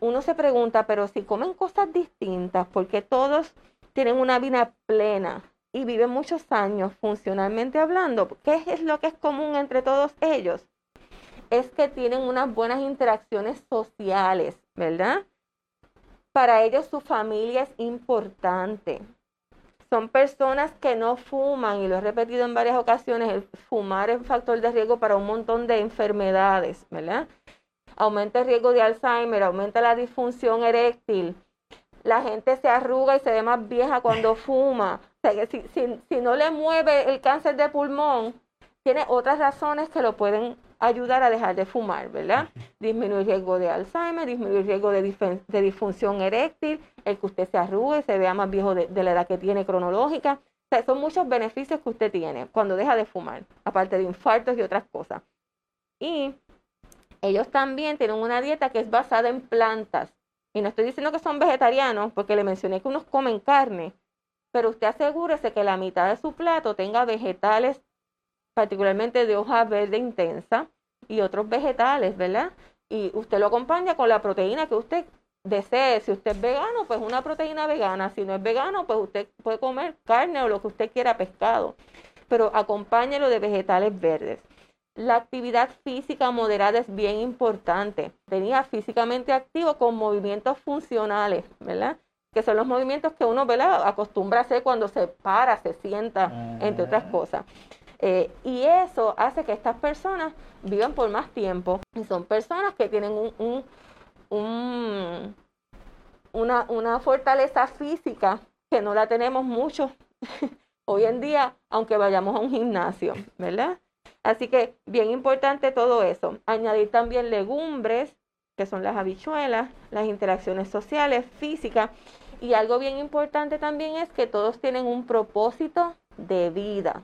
uno se pregunta, pero si comen cosas distintas, porque todos tienen una vida plena y viven muchos años funcionalmente hablando, ¿qué es lo que es común entre todos ellos? Es que tienen unas buenas interacciones sociales, ¿verdad? Para ellos su familia es importante. Son personas que no fuman, y lo he repetido en varias ocasiones, el fumar es un factor de riesgo para un montón de enfermedades, ¿verdad? aumenta el riesgo de Alzheimer, aumenta la disfunción eréctil, la gente se arruga y se ve más vieja cuando fuma. O sea, que si, si, no le mueve el cáncer de pulmón, tiene otras razones que lo pueden ayudar a dejar de fumar, ¿verdad? Disminuir el riesgo de Alzheimer, disminuir el riesgo de, de disfunción eréctil, el que usted se arrugue, se vea más viejo de, de, la edad que tiene cronológica. O sea, son muchos beneficios que usted tiene cuando deja de fumar, aparte de infartos y otras cosas. Y ellos también tienen una dieta que es basada en plantas. Y no estoy diciendo que son vegetarianos, porque le mencioné que unos comen carne, pero usted asegúrese que la mitad de su plato tenga vegetales, particularmente de hoja verde intensa, y otros vegetales, ¿verdad? Y usted lo acompaña con la proteína que usted desee. Si usted es vegano, pues una proteína vegana. Si no es vegano, pues usted puede comer carne o lo que usted quiera, pescado. Pero acompáñelo de vegetales verdes. La actividad física moderada es bien importante. Tenía físicamente activo con movimientos funcionales, ¿verdad? Que son los movimientos que uno ¿verdad? acostumbra a hacer cuando se para, se sienta, entre otras cosas. Eh, y eso hace que estas personas vivan por más tiempo. Y son personas que tienen un, un, una, una fortaleza física que no la tenemos mucho hoy en día, aunque vayamos a un gimnasio, ¿verdad? Así que bien importante todo eso. Añadir también legumbres, que son las habichuelas, las interacciones sociales, físicas. Y algo bien importante también es que todos tienen un propósito de vida.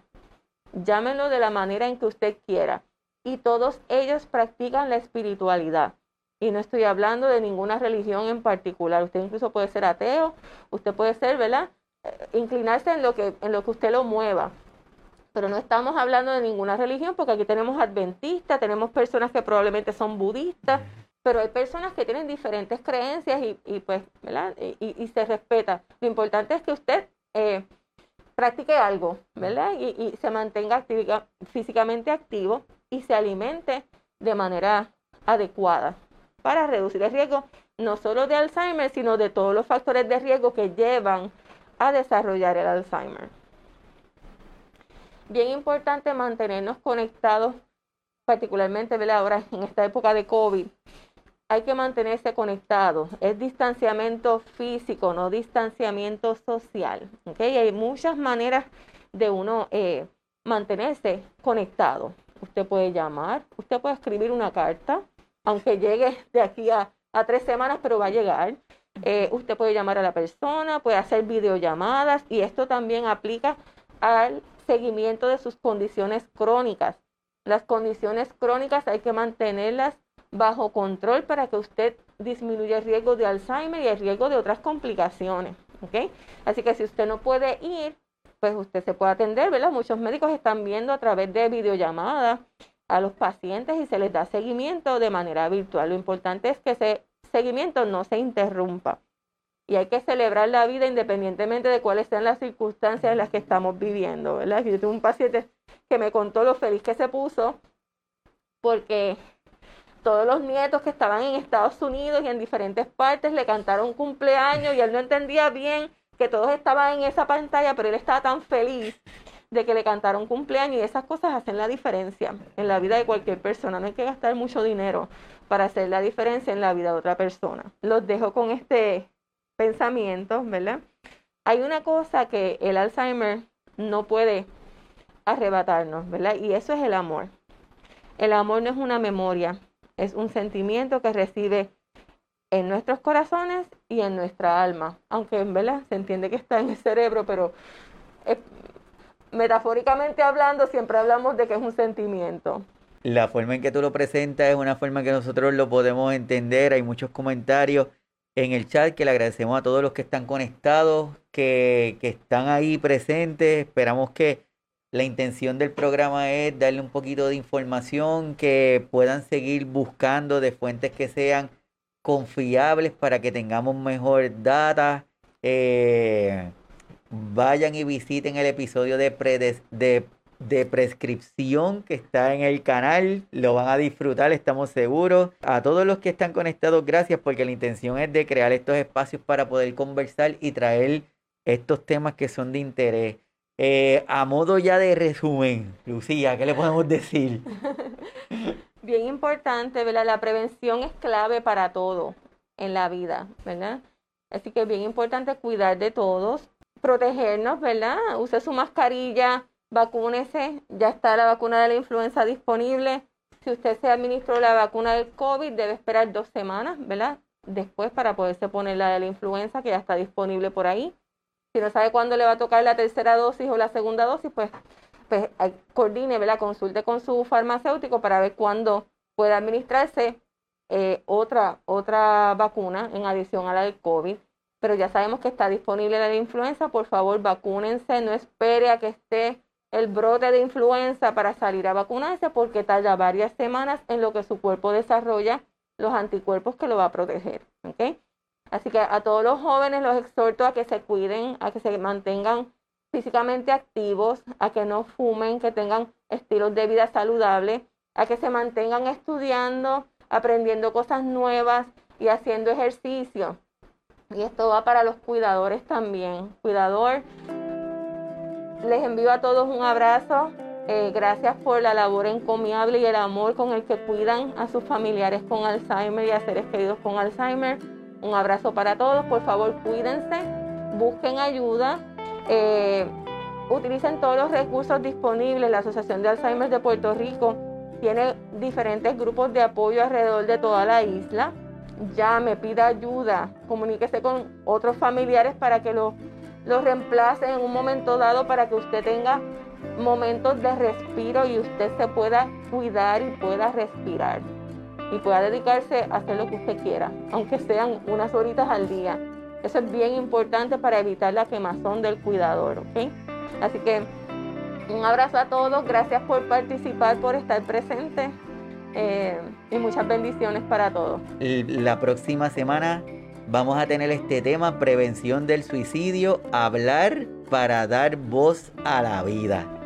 Llámenlo de la manera en que usted quiera. Y todos ellos practican la espiritualidad. Y no estoy hablando de ninguna religión en particular. Usted incluso puede ser ateo, usted puede ser, ¿verdad? Eh, inclinarse en lo que, en lo que usted lo mueva pero no estamos hablando de ninguna religión porque aquí tenemos adventistas, tenemos personas que probablemente son budistas, pero hay personas que tienen diferentes creencias y, pues, ¿verdad? Y, se respeta. Lo importante es que usted eh, practique algo, ¿verdad? Y, se mantenga físicamente activo y se alimente de manera adecuada para reducir el riesgo no solo de Alzheimer, sino de todos los factores de riesgo que llevan a desarrollar el Alzheimer bien importante mantenernos conectados, particularmente ahora en esta época de COVID. Hay que mantenerse conectados. Es distanciamiento físico, no distanciamiento social. Hay muchas maneras de uno eh, mantenerse conectado. Usted puede llamar, usted puede escribir una carta, aunque llegue de aquí a, tres semanas, pero va a llegar. Eh, usted puede llamar a la persona, puede hacer videollamadas y esto también aplica al seguimiento de sus condiciones crónicas. Las condiciones crónicas hay que mantenerlas bajo control para que usted disminuya el riesgo de Alzheimer y el riesgo de otras complicaciones. ¿okay? Así que si usted no puede ir, pues usted se puede atender, ¿verdad? Muchos médicos están viendo a través de videollamadas a los pacientes y se les da seguimiento de manera virtual. Lo importante es que ese seguimiento no se interrumpa y hay que celebrar la vida independientemente de cuáles sean las circunstancias en las que estamos viviendo, ¿verdad? Yo tengo un paciente que me contó lo feliz que se puso porque todos los nietos que estaban en Estados Unidos y en diferentes partes le cantaron cumpleaños y él no entendía bien que todos estaban en esa pantalla, pero él estaba tan feliz de que le cantaron cumpleaños y esas cosas hacen la diferencia en la vida de cualquier persona. No hay que gastar mucho dinero para hacer la diferencia en la vida de otra persona. Los dejo con este pensamiento, ¿verdad? Hay una cosa que el Alzheimer no puede arrebatarnos, ¿verdad? Y eso es el amor. El amor no es una memoria, es un sentimiento que recibe en nuestros corazones y en nuestra alma, aunque en verdad se entiende que está en el cerebro, pero metafóricamente hablando siempre hablamos de que es un sentimiento. La forma en que tú lo presentas es una forma que nosotros lo podemos entender, hay muchos comentarios en el chat que le agradecemos a todos los que están conectados, que, que están ahí presentes, esperamos que la intención del programa es darle un poquito de información que puedan seguir buscando de fuentes que sean confiables para que tengamos mejor data. Eh, vayan y visiten el episodio de, de, de, prescripción que está en el canal. Lo van a disfrutar, estamos seguros. A todos los que están conectados, gracias porque la intención es de crear estos espacios para poder conversar y traer estos temas que son de interés. Eh, a modo ya de resumen, Lucía, ¿qué le podemos decir? Bien importante, ¿verdad? La prevención es clave para todo en la vida, ¿verdad? Así que es bien importante cuidar de todos, protegernos, ¿verdad? Use su mascarilla, vacúnese, ya está la vacuna de la influenza disponible. Si usted se administró la vacuna del COVID, debe esperar dos semanas, ¿verdad? Después para poderse poner la de la influenza, que ya está disponible por ahí. Si no sabe cuándo le va a tocar la tercera dosis o la segunda dosis, pues, pues coordine, ¿verdad? Consulte con su farmacéutico para ver cuándo puede administrarse eh, otra, otra vacuna en adición a la del COVID. Pero ya sabemos que está disponible la de influenza. Por favor, vacúnense. No espere a que esté el brote de influenza para salir a vacunarse porque tarda varias semanas en lo que su cuerpo desarrolla los anticuerpos que lo va a proteger. ¿okay? Así que a todos los jóvenes los exhorto a que se cuiden, a que se mantengan físicamente activos, a que no fumen, que tengan estilos de vida saludables, a que se mantengan estudiando, aprendiendo cosas nuevas y haciendo ejercicio. Y esto va para los cuidadores también. Cuidador, les envío a todos un abrazo. Eh, gracias por la labor encomiable y el amor con el que cuidan a sus familiares con Alzheimer y a seres queridos con Alzheimer. Un abrazo para todos, por favor cuídense, busquen ayuda, eh, utilicen todos los recursos disponibles. La Asociación de Alzheimer de Puerto Rico tiene diferentes grupos de apoyo alrededor de toda la isla. Llame, pida ayuda, comuníquese con otros familiares para que lo, lo reemplacen en un momento dado para que usted tenga momentos de respiro y usted se pueda cuidar y pueda respirar y pueda dedicarse a hacer lo que usted quiera, aunque sean unas horitas al día. Eso es bien importante para evitar la quemazón del cuidador, ¿ok? Así que un abrazo a todos, gracias por participar, por estar presente eh, y muchas bendiciones para todos. La próxima semana vamos a tener este tema, prevención del suicidio, hablar para dar voz a la vida.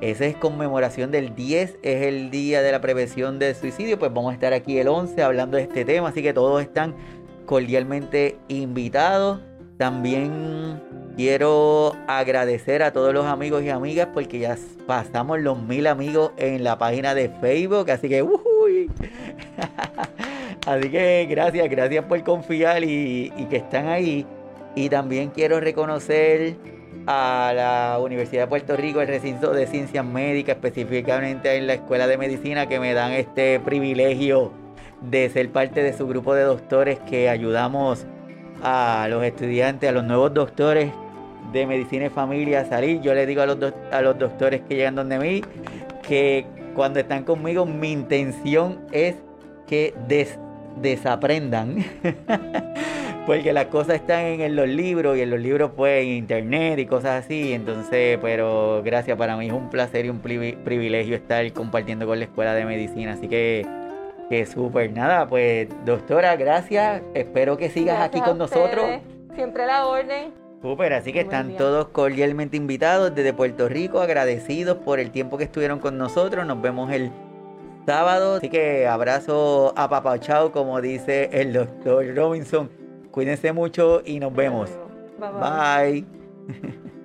Esa es conmemoración del 10, es el día de la prevención del suicidio. Pues vamos a estar aquí el 11 hablando de este tema, así que todos están cordialmente invitados. También quiero agradecer a todos los amigos y amigas porque ya pasamos los mil amigos en la página de Facebook, así que uy. así que gracias, gracias por confiar y, y que están ahí. Y también quiero reconocer a la Universidad de Puerto Rico, el recinto de ciencias médicas, específicamente en la Escuela de Medicina, que me dan este privilegio de ser parte de su grupo de doctores que ayudamos a los estudiantes, a los nuevos doctores de medicina y familia a salir. Yo les digo a los, a los doctores que llegan donde mí que cuando están conmigo mi intención es que desaprendan porque las cosas están en los libros y en los libros pues en internet y cosas así. Entonces, pero gracias, para mí es un placer y un privilegio estar compartiendo con la Escuela de Medicina. Así que, que súper. Nada, pues doctora, gracias. Espero que sigas aquí con nosotros. Siempre la orden. Súper, así que están todos cordialmente invitados desde Puerto Rico, agradecidos por el tiempo que estuvieron con nosotros. Nos vemos el sábado. Así que abrazo a Papá Chao, como dice el doctor Robinson. Cuídense mucho y nos vemos. Bye. bye. bye.